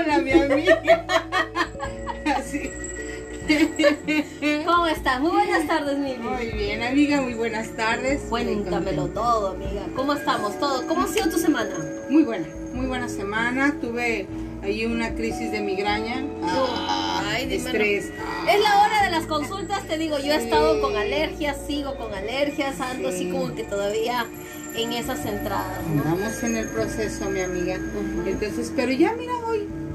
Hola, mi amiga. Así. ¿Cómo estás? Muy buenas tardes, Mili. Muy bien, amiga, muy buenas tardes. Cuéntamelo todo, amiga. ¿Cómo estamos? Todo. ¿Cómo ha sido tu semana? Muy buena, muy buena semana. Tuve ahí una crisis de migraña. Ah, Ay, dímelo. estrés. Es la hora de las consultas, te digo, yo he estado con alergias, sigo con alergias, ando Sí. así como que todavía en esas entradas, ¿no? Andamos en el proceso, mi amiga. Entonces, pero ya mira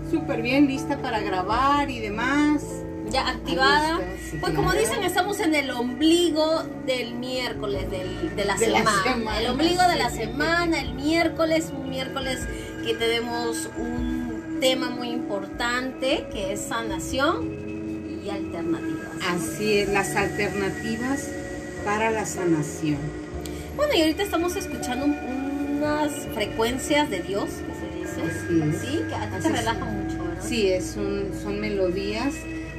súper bien, lista para grabar y demás. Ya activada. Sí, Pues como dicen, estamos en el ombligo del miércoles del- de la De la semana. El ombligo de la semana, el miércoles, un miércoles que tenemos un tema muy importante que es sanación y alternativas. Así es, las alternativas para la sanación. Bueno, y ahorita estamos escuchando un- unas frecuencias de Dios, que. Así es. Sí, que a ti Así te relaja mucho, ¿verdad? Sí, es un- son melodías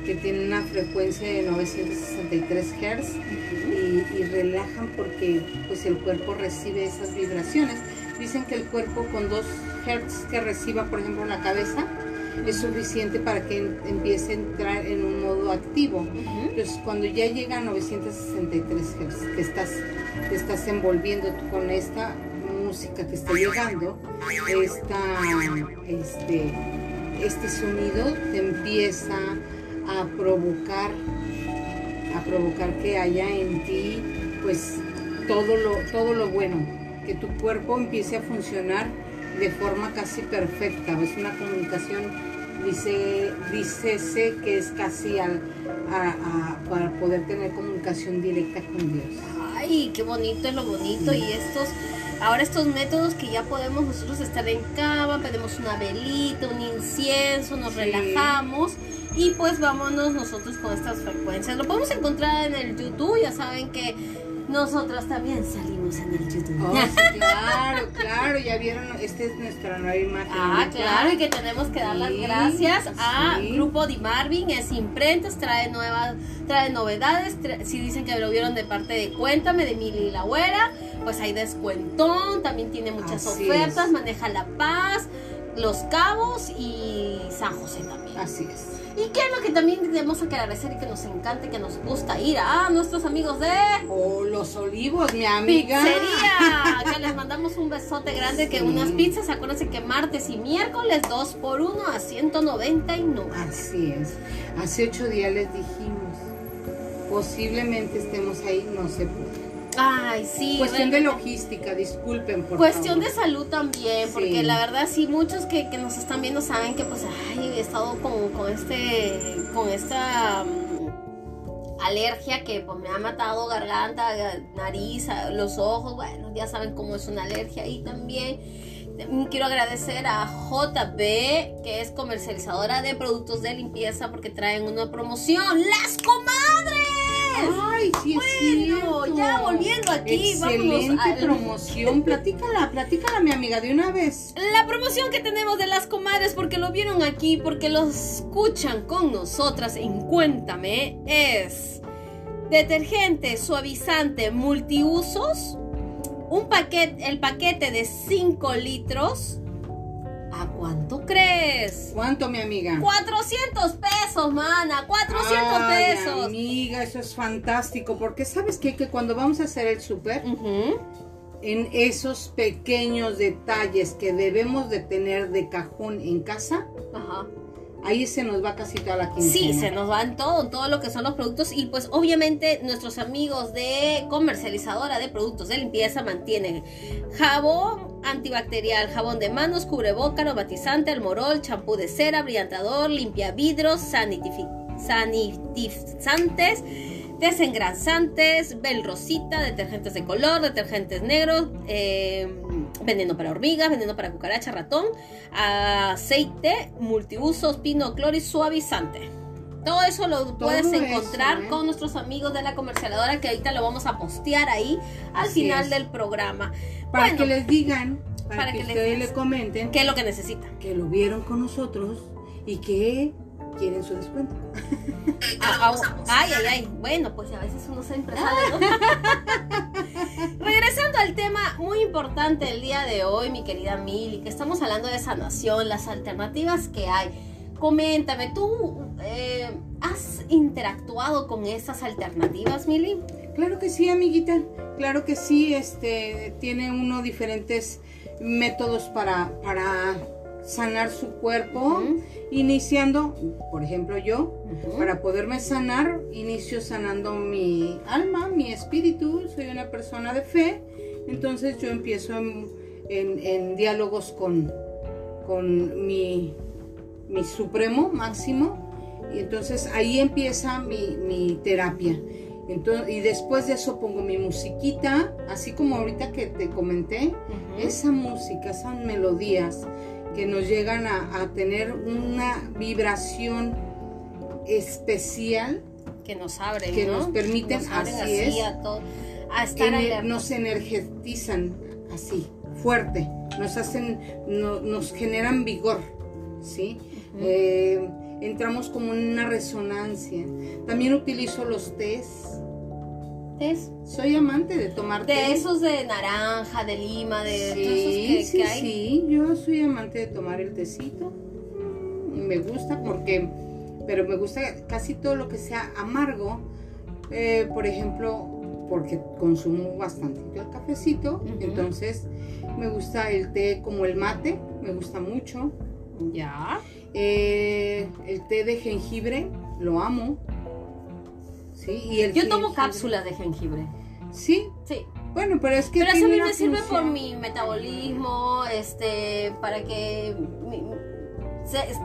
que tienen una frecuencia de 963 Hz y, y relajan porque pues el cuerpo recibe esas vibraciones. Dicen que el cuerpo con 2 Hz que reciba, por ejemplo, la cabeza, es suficiente para que en- empiece a entrar en un modo activo. Ujú. Entonces, cuando ya llega a 963 Hz, que estás, te estás envolviendo tú con esta música que está llegando, esta, este, este sonido te empieza a provocar, a provocar que haya en ti, pues, todo lo, todo lo bueno, que tu cuerpo empiece a funcionar de forma casi perfecta. Es una comunicación, dice, dícese que es casi al, a- para poder tener comunicación directa con Dios. Ay, qué bonito es lo bonito y estos, ahora estos métodos que ya podemos nosotros estar en cama, pedimos una velita, un incienso, nos Sí. relajamos y pues vámonos nosotros con estas frecuencias. Lo podemos encontrar en el YouTube, ya saben que nosotras también salimos en el YouTube. Oh, sí, claro, claro, ya vieron, esta es nuestra nueva imagen. Ah, claro, y que tenemos que dar las Sí, gracias a sí. Grupo Di Marvin, es imprentas, trae nuevas, trae novedades, tra- si dicen que lo vieron de parte de Cuéntame, de Mili la Güera, pues hay descuentón, también tiene muchas Así ofertas, es. maneja La Paz, Los Cabos y San José también. Así es. ¿Y qué es lo que también tenemos que agradecer y que nos encanta y que nos gusta ir a nuestros amigos de O los olivos, mi amiga. Pizzería, que les mandamos un besote grande, que unas pizzas, acuérdense que martes y miércoles 2 por 1 a 199. Así es. Hace ocho días les dijimos, posiblemente estemos ahí, no sé. Ay, sí. Cuestión de logística, disculpen por Cuestión de salud también, Sí. porque la verdad sí, muchos que, que nos están viendo saben que pues, ay, he estado con, con este, con esta mm, alergia que pues me ha matado garganta, ga- nariz, los ojos, bueno, ya saben cómo es una alergia y también mm, quiero agradecer a JB, que es comercializadora de productos de limpieza porque traen una promoción, ¡Las Comadres! Ay, sí es Bueno, volviendo aquí, Excelente vámonos al- promoción. Platícala, platícala, mi amiga, de una vez. La promoción que tenemos de las comadres, porque lo vieron aquí, porque lo escuchan con nosotras en Cuéntame, es detergente suavizante multiusos, un paquete, el paquete de 5 litros. ¿A cuánto crees? ¿Cuánto, mi amiga? 400 pesos, mana, 400 Ay, pesos. Amiga, eso es fantástico, porque sabes qué? que cuando vamos a hacer el súper, en esos pequeños detalles que debemos de tener de cajón en casa, Ajá. Ahí se nos va casi toda la quincena. Sí, se nos van todo, todo lo que son los productos y pues obviamente nuestros amigos de comercializadora de productos de limpieza mantienen jabón antibacterial, jabón de manos, cubreboca, aromatizante, almorol, champú de cera, brillantador, limpia vidrios, sanitifi- sanitizantes, desengrasantes, bel rosita, detergentes de color, detergentes negros, eh, veneno para hormigas, veneno para cucaracha, ratón, aceite, multiusos, pino, cloro y suavizante. Todo eso lo puedes eso, encontrar ¿eh? con nuestros amigos de la comercializadora que ahorita lo vamos a postear ahí al Así final es. del programa. Para Bueno, que les digan, para, para que, que les ustedes digas. le comenten ¿Qué es lo que necesitan? que lo vieron con nosotros y que quieren su descuento. Ah, ah, ay, ay, ay. Bueno, pues a veces uno se empresario, ¿no? Regresando al tema muy importante el día de hoy, mi querida Mili, que estamos hablando de sanación, las alternativas que hay. Coméntame, ¿tú eh, has interactuado con estas alternativas, Mili? Claro que sí, amiguita. Claro que sí. Este tiene uno diferentes métodos para, para sanar su cuerpo, iniciando, por ejemplo, yo, para poderme sanar, inicio sanando mi alma, mi espíritu, soy una persona de fe, entonces yo empiezo en, diálogos con, con mi, mi, supremo máximo, y entonces ahí empieza mi, mi terapia. Entonces, y después de eso pongo mi musiquita, así como ahorita que te comenté, esa música, esas melodías que nos llegan a, tener una vibración especial. Que nos abren, Que nos permiten, así, es, a, estar nos energetizan así, fuerte, nos hacen, nos generan vigor, ¿sí? entramos como en una resonancia. También utilizo los tés. Soy amante de tomar De esos de naranja, de lima, de sí, esos que, sí, hay. Sí, yo soy amante de tomar el tecito. Me gusta porque, pero me gusta casi todo lo que sea amargo. Eh, por ejemplo, porque consumo bastante el cafecito, entonces me gusta el té como el mate, me gusta mucho. Ya. Eh, el té de jengibre, lo amo. ¿Sí? Y el Yo tomo cápsulas de jengibre. ¿Sí? Sí. Bueno, pero es que. Pero eso a mí me sirve por mi metabolismo, este, para que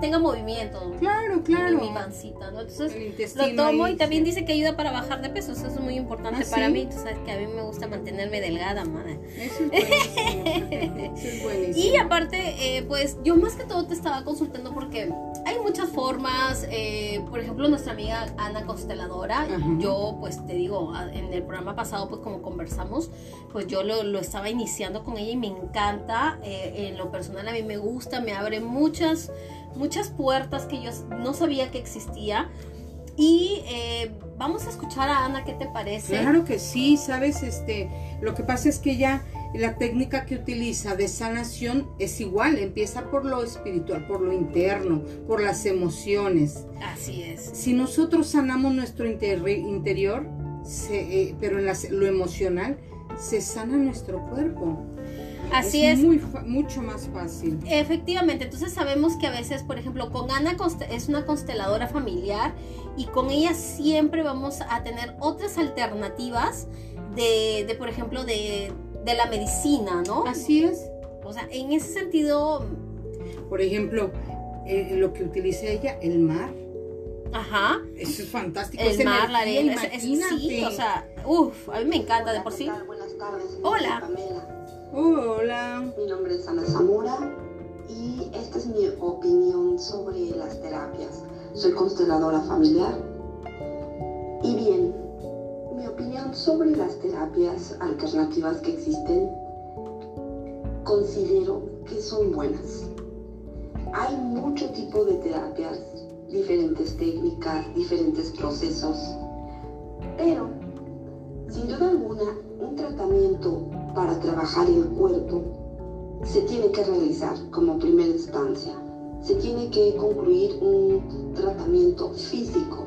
tenga movimiento. Claro, claro. mi pancita, ¿no? Entonces lo tomo y también dice que ayuda para bajar de peso. Eso es muy importante ¿Ah, para mí. Tú sabes que a mí me gusta mantenerme delgada, madre. Eso es buenísimo. Y aparte, eh, pues yo más que todo te estaba consultando porque hay muchas formas. Eh, por ejemplo, nuestra amiga Ana Consteladora, yo pues te digo, en el programa pasado pues como conversamos, pues yo lo, lo estaba iniciando con ella y me encanta. Eh, en lo personal a mí me gusta, me abre muchas muchas puertas que yo no sabía que existía. Y eh, vamos a escuchar a Ana, ¿qué te parece? Claro que sí, sabes, este, lo que pasa es que ella, la técnica que utiliza de sanación es igual, empieza por lo espiritual, por lo interno, por las emociones. Así es. Si nosotros sanamos nuestro interior, eh, pero en lo emocional, se sana nuestro cuerpo. Así es. Muy, mucho más fácil. Efectivamente, entonces sabemos que a veces, por ejemplo, con Ana es una consteladora familiar y con ella siempre vamos a tener otras alternativas de, de por ejemplo, de, de, la medicina, ¿no? Así es. O sea, en ese sentido... Por ejemplo, eh, lo que utiliza ella, el mar. Ajá. Eso es fantástico. El mar, la arena. sí, o sea, uff, a mí me encanta de por sí. Buenas tardes. Hola. Hola. Mi nombre es Ana Zamora y esta es mi opinión sobre las terapias. Soy consteladora familiar. Y bien, mi opinión sobre las terapias alternativas que existen, considero que son buenas. Hay mucho tipo de terapias, diferentes técnicas, diferentes procesos, pero sin duda alguna un tratamiento para trabajar el cuerpo se tiene que realizar como primera instancia. Se tiene que concluir un tratamiento físico,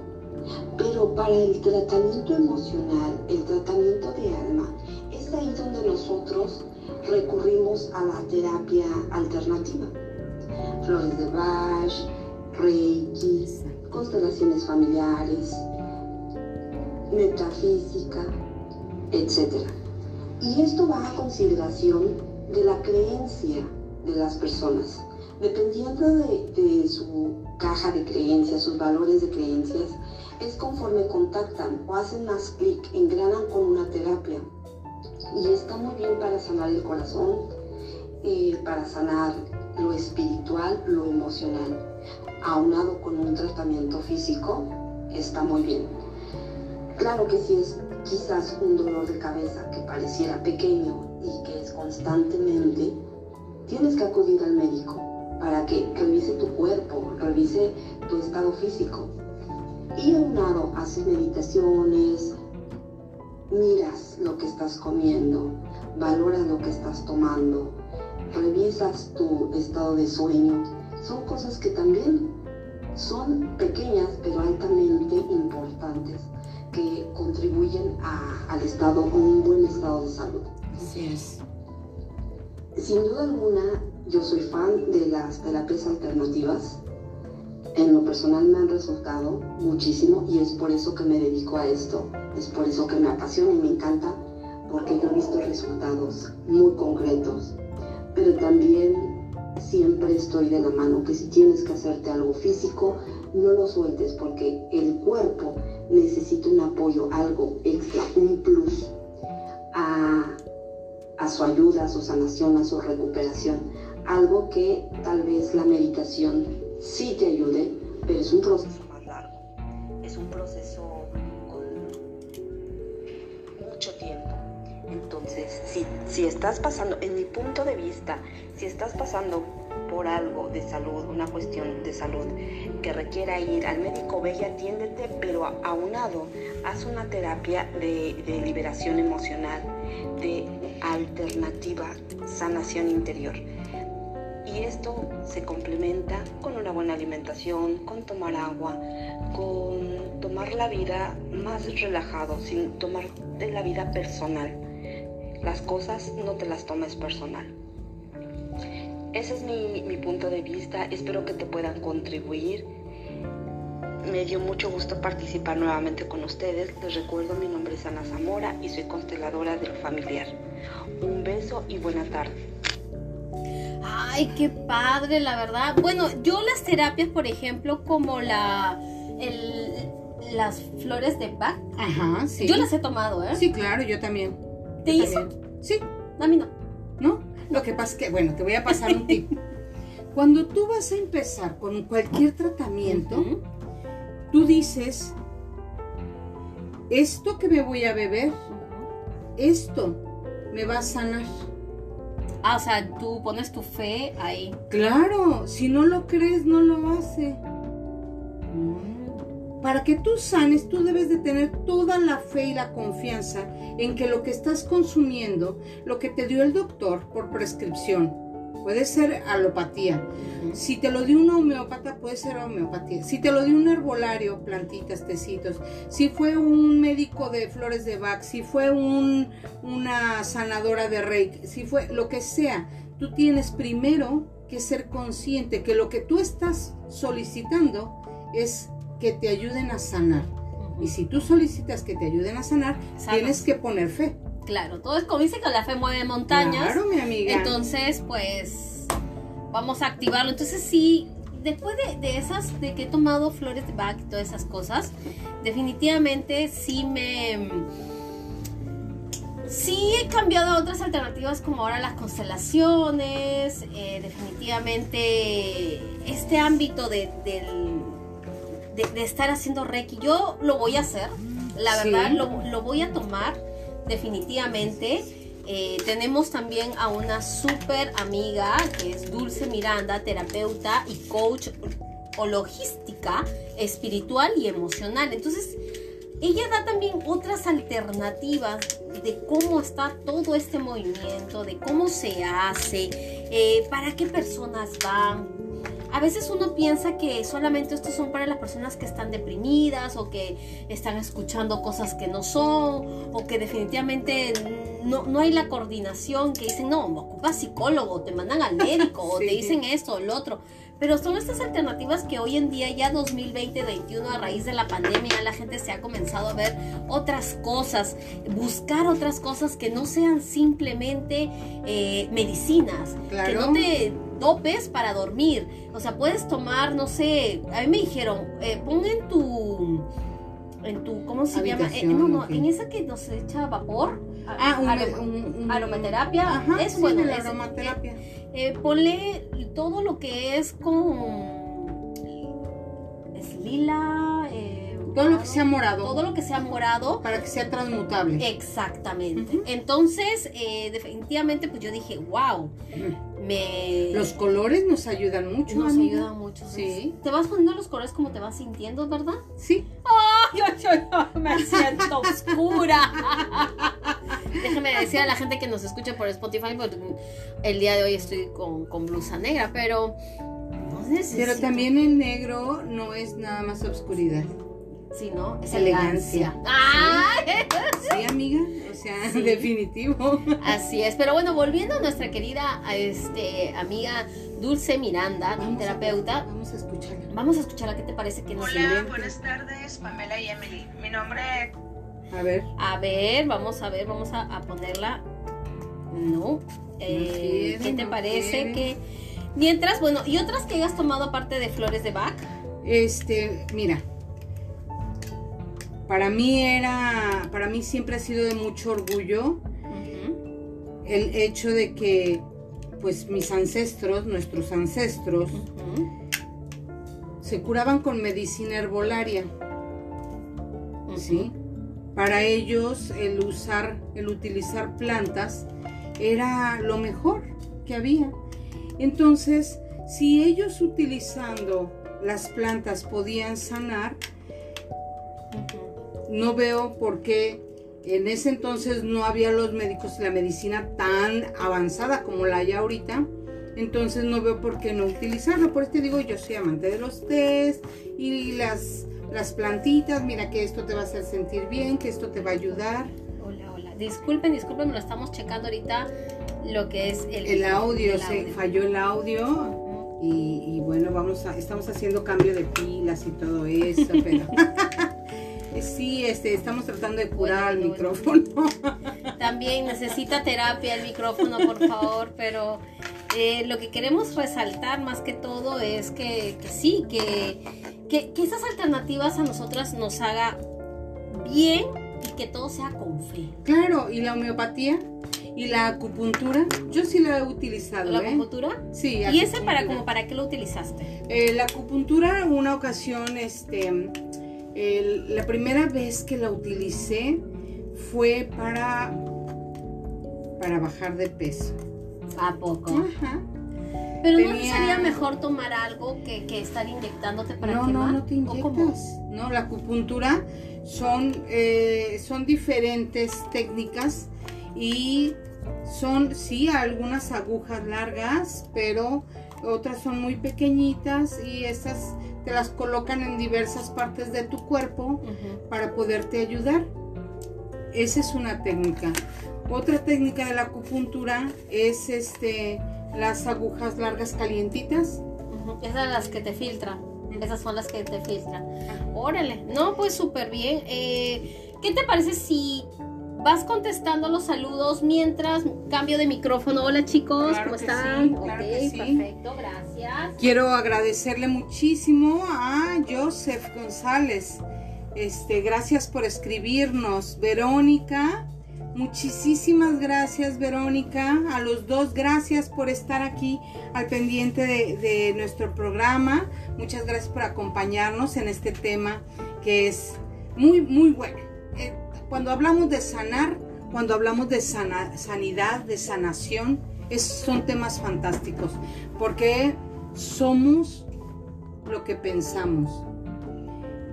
pero para el tratamiento emocional, el tratamiento de alma, es ahí donde nosotros recurrimos a la terapia alternativa. Flores de Bach, Reiki, constelaciones familiares, metafísica, etc. Y esto va a consideración de la creencia de las personas. Dependiendo de, su caja de creencias, sus valores de creencias, es conforme contactan o hacen más clic, engranan con una terapia. Y está muy bien para sanar el corazón, eh, para sanar lo espiritual, lo emocional. Aunado con un tratamiento físico, está muy bien. Claro que sí es quizás un dolor de cabeza que pareciera pequeño y que es constantemente, tienes que acudir al médico para que revise tu cuerpo, revise tu estado físico. Y aunado hacer meditaciones, miras lo que estás comiendo, valoras lo que estás tomando, revisas tu estado de sueño. Son cosas que también son pequeñas pero altamente importantes que contribuyen al estado, a un buen estado de salud. Así es. Sin duda alguna, yo soy fan de las terapias alternativas. En lo personal me han resultado muchísimo y es por eso que me dedico a esto, es por eso que me apasiona y me encanta, porque yo he visto resultados muy concretos. Pero también siempre estoy de la mano, que si tienes que hacerte algo físico, no lo sueltes porque el cuerpo necesita un apoyo, algo extra, un plus a, a su ayuda, a su sanación, a su recuperación. Algo que tal vez la meditación sí te ayude, pero es un proceso más largo. Es un proceso con mucho tiempo. Entonces, si, si estás pasando, en mi punto de vista, si estás pasando por algo de salud, una cuestión de salud que requiera ir al médico, ve y atiéndete, pero aunado, haz una terapia de, de liberación emocional, de alternativa, sanación interior. Y esto se complementa con una buena alimentación, con tomar agua, con tomar la vida más relajado, sin tomar de la vida personal. Las cosas no te las tomes personal. Ese es mi, mi punto de vista, espero que te puedan contribuir. Me dio mucho gusto participar nuevamente con ustedes. Les recuerdo, mi nombre es Ana Zamora y soy consteladora del familiar. Un beso y buena tarde. Ay, qué padre, la verdad. Bueno, yo las terapias, por ejemplo, como la el- las flores de Bach, Ajá, sí. yo las he tomado, ¿eh? Sí, claro, yo también. ¿Te Yo hizo? también. Sí, A mí no. ¿no? Lo que pasa es que, bueno, te voy a pasar un tip. Cuando tú vas a empezar con cualquier tratamiento, tú dices, esto que me voy a beber, esto me va a sanar. Ah, o sea, tú pones tu fe ahí. Claro, si no lo crees, no lo hace. Para que tú sanes, tú debes de tener toda la fe y la confianza en que lo que estás consumiendo, lo que te dio el doctor por prescripción, puede ser alopatía. Si te lo dio un homeópata, puede ser homeopatía. Si te lo dio un herbolario, plantitas, tecitos. Si fue un médico de flores de Bach, si fue un, una sanadora de Reiki, si fue lo que sea, tú tienes primero que ser consciente que lo que tú estás solicitando es que te ayuden a sanar. Y si tú solicitas que te ayuden a sanar, tienes que poner fe. Claro, todo es como dice que la fe mueve montañas. Claro, mi amiga. Entonces, pues vamos a activarlo. Entonces, sí, después de, de esas, de que he tomado flores de Bach y todas esas cosas, definitivamente sí me. Sí he cambiado a otras alternativas como ahora las constelaciones, eh, definitivamente este ámbito de, del- de, de estar haciendo Reiki, yo lo voy a hacer, la Sí. verdad lo, lo voy a tomar definitivamente. Eh, tenemos también a una súper amiga que es Dulce Miranda, terapeuta y coach o logística espiritual y emocional. Entonces, ella da también otras alternativas de cómo está todo este movimiento, de cómo se hace, eh, para qué personas van. A veces uno piensa que solamente estos son para las personas que están deprimidas o que están escuchando cosas que no son o que definitivamente no, no hay la coordinación que dicen, no, ocupas psicólogo, te mandan al médico o te dicen esto o lo otro. Pero son estas alternativas que hoy en día, ya 2020-2021, a raíz de la pandemia, la gente se ha comenzado a ver otras cosas, buscar otras cosas que no sean simplemente eh, medicinas, que Claro. no te dopes para dormir. O sea, puedes tomar, no sé, a mí me dijeron, eh, pon en tu, en tu, ¿cómo se llama? Eh, no, no, en esa que nos echa vapor. Ah, un, aroma- un- un- aromaterapia, Ajá, es sí, bueno, es- aromaterapia. eh, ponle todo lo que es con. Es lila. Todo lo que sea morado. Todo lo que sea morado. Para que sea transmutable. Exactamente. Entonces, eh, definitivamente, pues yo dije, wow, me. Los colores nos ayudan mucho. nos amiga. ayuda mucho. Sí. Te vas poniendo los colores como te vas sintiendo, ¿verdad? Sí. yo, yo, yo me siento oscura. Déjame decir a la gente que nos escucha por Spotify, porque el día de hoy estoy con, con blusa negra, pero no necesito. Pero también el negro no es nada más oscuridad. Sí, ¿no? Es Elegancia. elegancia. ¡Ay! Sí, amiga. O sea, Sí. definitivo. Así es, pero bueno, volviendo a nuestra querida este, amiga Dulce Miranda, Vamos a- terapeuta, Vamos a escucharla. vamos a escucharla. ¿Qué te parece que nos Hola, buenas tardes, Pamela y Emily. Mi nombre A ver. A ver, vamos a ver, vamos a, a ponerla. No. Eh, quiere, ¿Qué te no parece quiere. que mientras, bueno, y otras que hayas tomado aparte de flores de Bach? Este, mira. Para mí era, para mí siempre ha sido de mucho orgullo el hecho de que, pues mis ancestros, nuestros ancestros, se curaban con medicina herbolaria. ¿sí? Para ellos el usar, el utilizar plantas era lo mejor que había. Entonces, si ellos utilizando las plantas podían sanar. No veo por qué en ese entonces no había los médicos y la medicina tan avanzada como la hay ahorita. Entonces no veo por qué no utilizarlo. Por eso te digo, yo soy amante de los test y las, las plantitas. Mira que esto te va a hacer sentir bien, que esto te va a ayudar. Hola, hola. Disculpen, disculpen, lo estamos checando ahorita lo que es el, El audio, el se audio. falló el audio. Y, y bueno, vamos a, estamos haciendo cambio de pilas y todo eso, pero sí, este, estamos tratando de curar Bueno, bueno, micrófono. También necesita terapia el micrófono, por favor, pero eh, lo que queremos resaltar más que todo es que, que sí, que, que, que esas alternativas a nosotras nos haga bien y que todo sea con fe. Claro, y la homeopatía y la acupuntura, yo sí la he utilizado. ¿La ¿eh? acupuntura? Sí, ¿Y ese para como para qué lo utilizaste? Eh, la acupuntura, una ocasión, este, el- la primera vez que la utilicé fue para, para bajar de peso. ¿A poco? Ajá. Pero no sería mejor tomar algo que, que estar inyectándote para no, quemar. no, no te inyectas. No, la acupuntura son, eh, son diferentes técnicas y son, sí, algunas agujas largas, pero otras son muy pequeñitas y esas te las colocan en diversas partes de tu cuerpo para poderte ayudar. Esa es una técnica. Otra técnica de la acupuntura es este las agujas largas calientitas. Esas son las que te filtran. Esas son las que te filtran. Órale. No, pues súper bien. Eh, ¿Qué te parece si vas contestando los saludos mientras cambio de micrófono? Hola chicos, Claro ¿cómo están? sí, claro ok, sí. perfecto, gracias. Quiero agradecerle muchísimo a Joseph González. Este, gracias por escribirnos. Verónica, muchísimas gracias, Verónica. A los dos, gracias por estar aquí al pendiente de, de nuestro programa. Muchas gracias por acompañarnos en este tema que es muy, muy bueno. Eh, cuando hablamos de sanar, cuando hablamos de sanidad, de sanación, son temas fantásticos. Porque somos lo que pensamos.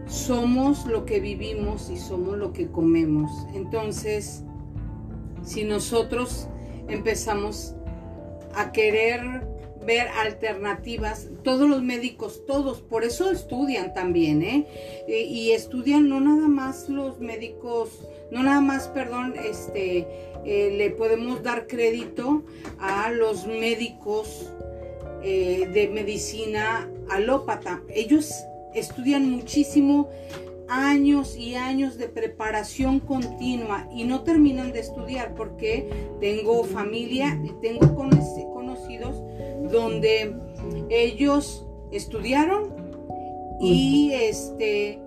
Somos lo que vivimos y somos lo que comemos. Entonces, si nosotros empezamos a querer ver alternativas, todos los médicos, todos, por eso estudian también, ¿eh? Y estudian no nada más los médicos, no nada más, perdón, este, eh, le podemos dar crédito a los médicos eh, de medicina alópata. Ellos estudian muchísimo años y años de preparación continua y no terminan de estudiar porque tengo familia y tengo conoc- conocidos donde ellos estudiaron y este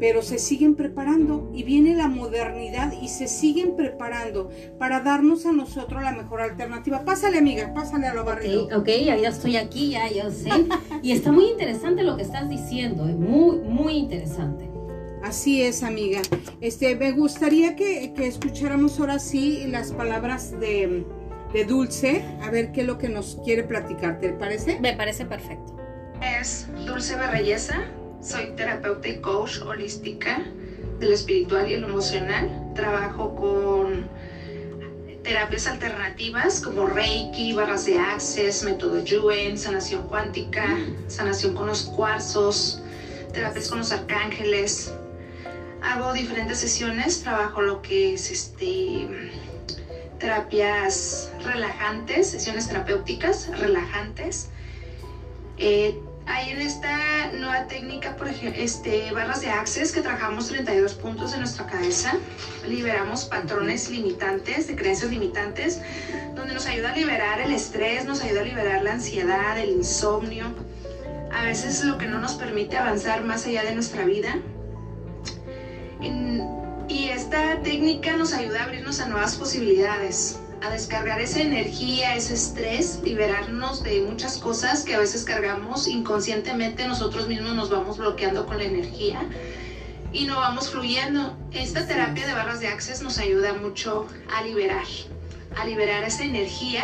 pero se siguen preparando y viene la modernidad y se siguen preparando para darnos a nosotros la mejor alternativa. Pásale, amiga, pásale a lo barrido. Ok, ok, ya, ya estoy aquí, ya, yo sé. Y está muy interesante lo que estás diciendo, es muy, muy interesante. Así es, amiga. Este, me gustaría que, que escucháramos ahora sí las palabras de, de Dulce, a ver qué es lo que nos quiere platicar, ¿te parece? Me parece perfecto. es Dulce Berreyesa. Soy terapeuta y coach holística. de lo espiritual y lo emocional. Trabajo con terapias alternativas como Reiki, barras de Access, método Yuen, sanación cuántica, sanación con los cuarzos, terapias con los arcángeles. Hago diferentes sesiones, trabajo lo que es este terapias relajantes, sesiones terapéuticas relajantes. Eh, hay en esta nueva técnica, por ejemplo, este, barras de Access, que trabajamos 32 puntos de nuestra cabeza, liberamos patrones limitantes, de creencias limitantes, donde nos ayuda a liberar el estrés, nos ayuda a liberar la ansiedad, el insomnio, a veces lo que no nos permite avanzar más allá de nuestra vida. Y esta técnica nos ayuda a abrirnos a nuevas posibilidades a descargar esa energía, ese estrés, liberarnos de muchas cosas que a veces cargamos inconscientemente, nosotros mismos nos vamos bloqueando con la energía y no vamos fluyendo. Esta terapia de barras de access nos ayuda mucho a liberar, a liberar esa energía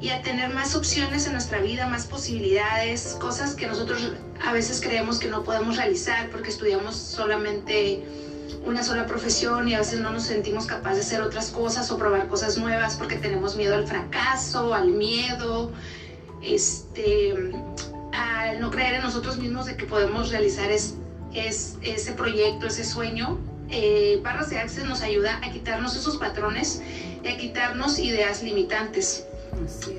y a tener más opciones en nuestra vida, más posibilidades, cosas que nosotros a veces creemos que no podemos realizar porque estudiamos solamente una sola profesión y a veces no nos sentimos capaces de hacer otras cosas o probar cosas nuevas porque tenemos miedo al fracaso, al miedo, este, al no creer en nosotros mismos de que podemos realizar es, ese proyecto, ese sueño. Eh, Barras de Access nos ayuda a quitarnos esos patrones y a quitarnos ideas limitantes.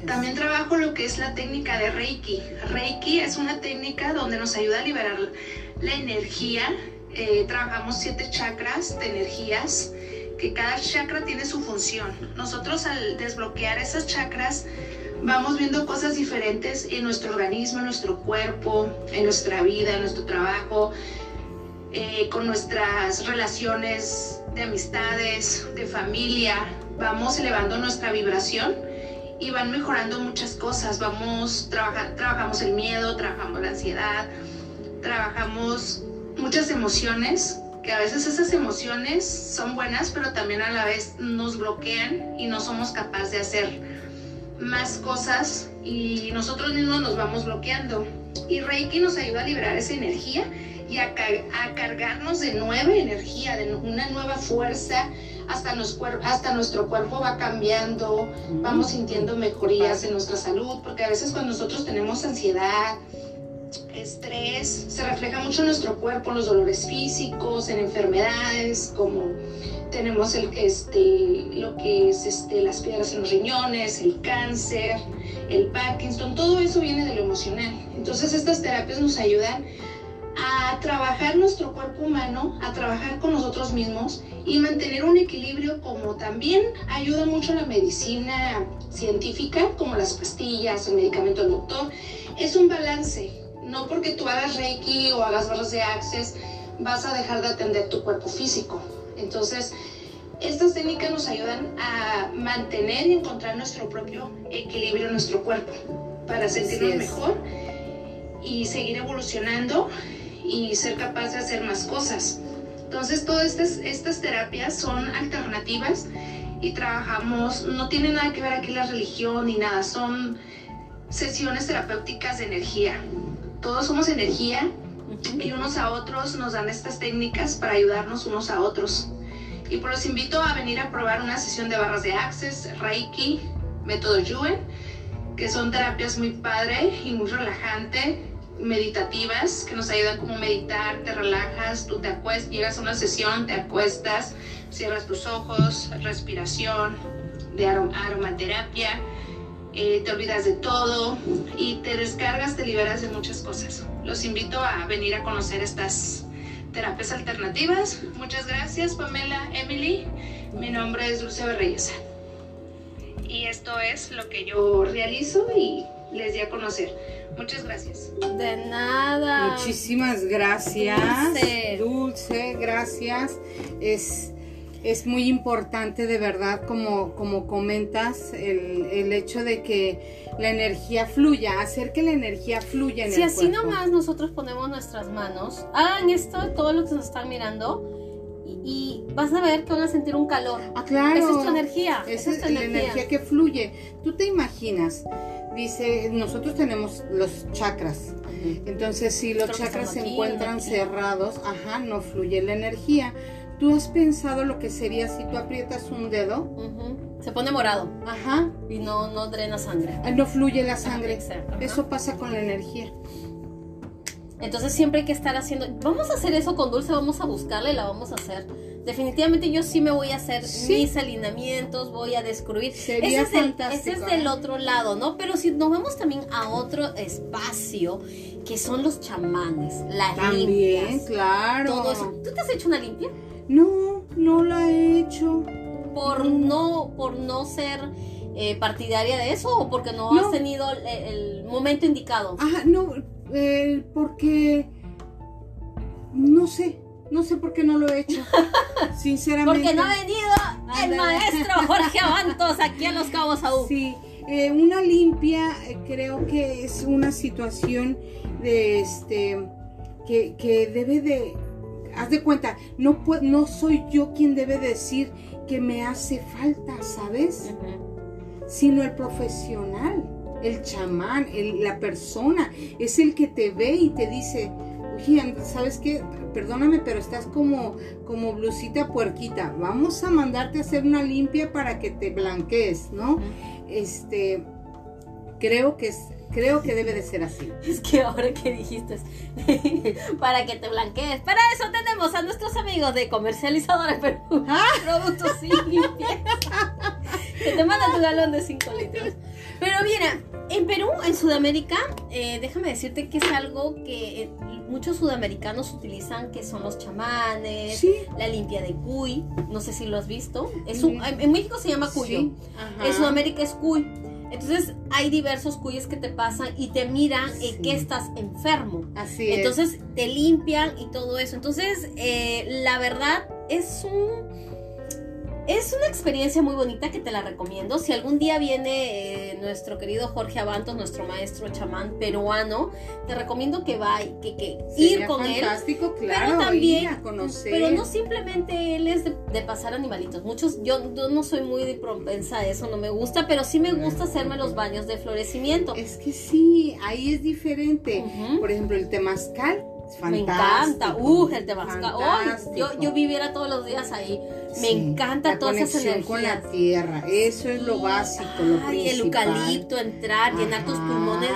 También trabajo lo que es la técnica de Reiki. Reiki es una técnica donde nos ayuda a liberar la energía eh, trabajamos siete chakras de energías, que cada chakra tiene su función. Nosotros al desbloquear esas chakras vamos viendo cosas diferentes en nuestro organismo, en nuestro cuerpo, en nuestra vida, en nuestro trabajo, eh, con nuestras relaciones de amistades, de familia. Vamos elevando nuestra vibración y van mejorando muchas cosas. Vamos, trabajamos el miedo, trabajamos la ansiedad, trabajamos muchas emociones, que a veces esas emociones son buenas, pero también a la vez nos bloquean y no somos capaces de hacer más cosas y nosotros mismos nos vamos bloqueando. Y Reiki nos ayuda a liberar esa energía y a, cargarnos de nueva energía, de una nueva fuerza. Hasta, hasta nuestro cuerpo va cambiando, vamos sintiendo mejorías en nuestra salud, porque a veces cuando nosotros tenemos ansiedad, estrés se refleja mucho en nuestro cuerpo, en los dolores físicos, en enfermedades, como tenemos el, este, lo que es este, las piedras en los riñones, el cáncer, el Parkinson, todo eso viene de lo emocional. Entonces estas terapias nos ayudan a trabajar nuestro cuerpo humano, a trabajar con nosotros mismos y mantener un equilibrio como también ayuda mucho la medicina científica, como las pastillas, el medicamento del doctor. Es un balance, no porque tú hagas Reiki o hagas barras de Access vas a dejar de atender tu cuerpo físico. Entonces, estas técnicas nos ayudan a mantener y encontrar nuestro propio equilibrio en nuestro cuerpo para sentirnos mejor y seguir evolucionando y ser capaz de hacer más cosas. Entonces, todas estas, estas terapias son alternativas y trabajamos, no tiene nada que ver aquí la religión ni nada, son sesiones terapéuticas de energía todos somos energía y unos a otros nos dan estas técnicas para ayudarnos unos a otros. Y pues los invito a venir a probar una sesión de barras de Access, Reiki, método Yuen, que son terapias muy padre y muy relajante, meditativas, que nos ayudan como meditar, te relajas, tú te acuestas, llegas a una sesión, te acuestas, cierras tus ojos, respiración, de aromaterapia eh, te olvidas de todo y te descargas, te liberas de muchas cosas. Los invito a venir a conocer estas terapias alternativas. Muchas gracias, Pamela, Emily. Mi nombre es Dulce Berreyesa. Y esto es lo que yo realizo y les di a conocer. Muchas gracias. De nada. Muchísimas gracias. Dulce, Dulce gracias. Es es muy importante de verdad, como, como comentas, el, hecho de que la energía fluya, hacer que la energía fluya en si el Si así nomás nosotros ponemos nuestras manos, hagan esto, todos los que nos están mirando, y, vas a ver que van a sentir un calor. Ah, claro. Esa es tu energía. Esa, es la energía que fluye. Tú te imaginas, dice, nosotros tenemos los chakras Entonces, si los Creo chakras se encuentran aquí. cerrados, ajá, no fluye la energía. ¿Tú has pensado lo que sería si tú aprietas un dedo? Se pone morado Ajá, y no, no drena sangre. ah, no fluye la sangre. exacto. Eso pasa con la energía. Entonces siempre hay que estar haciendo. Vamos a hacer eso con Dulce, vamos a buscarla y la vamos a hacer. Definitivamente yo sí me voy a hacer Sí. mis alineamientos, voy a descubrir. Sería ese es, el- fantástico, ese es del ¿eh? otro lado, ¿no? Pero si nos vamos también a otro espacio, que son los chamanes, las También, limpias, claro. todo eso. ¿Tú te has hecho una limpia? No, no la he hecho. Por no, por no ser eh, partidaria de eso o porque no, No. has tenido el, el momento indicado. Ajá, no, eh, porque no sé, no sé por qué no lo he hecho. Sinceramente. Porque no ha venido el maestro Jorge Avantos aquí a Los Cabos Aú. Sí, eh, una limpia creo que es una situación de este que, que debe de haz de cuenta, no no soy yo quien debe decir que me hace falta, ¿sabes? Sino el profesional, el chamán, el- la persona, es el que te ve y te dice, oye, ¿sabes qué? Perdóname, pero estás como, como blusita puerquita. Vamos a mandarte a hacer una limpia para que te blanquees, ¿no? Este, creo que es, creo que debe de ser así. Es que ahora que dijiste, para que te blanquees. Para eso tenemos a nuestros amigos de Comercializadores Perú. Ah. Productos sin limpieza. que te mandan tu galón de 5 litros. Pero mira, en Perú, en Sudamérica, eh, déjame decirte que es algo que eh, muchos sudamericanos utilizan, que son los chamanes, Sí. la limpia de cuy. No sé si lo has visto. Es un, en México se llama cuyo. Sí. En Sudamérica es cuy. Entonces hay diversos cuyes que te pasan y te miran en Sí. que estás enfermo. Así es. Entonces te limpian y todo eso. Entonces, eh, la verdad es un. Es una experiencia muy bonita que te la recomiendo. Si algún día viene eh, nuestro querido Jorge Avantos, nuestro maestro chamán peruano, te recomiendo que vaya, que, que ir con él. fantástico, Pero claro, también, ir a conocer. pero no simplemente él es de, de pasar animalitos. Muchos, yo, yo no soy muy de propensa a eso, no me gusta, pero sí me gusta hacerme los baños de florecimiento. Es que sí, ahí es diferente. Por ejemplo, el temazcal Me encanta, uh, el. Ay, Fantástico. yo, yo viviera todos los días ahí. Me Sí, encanta la todas esas conexión con la energías. tierra, eso es lo básico, lo ay, el eucalipto, entrar, llenar tus pulmones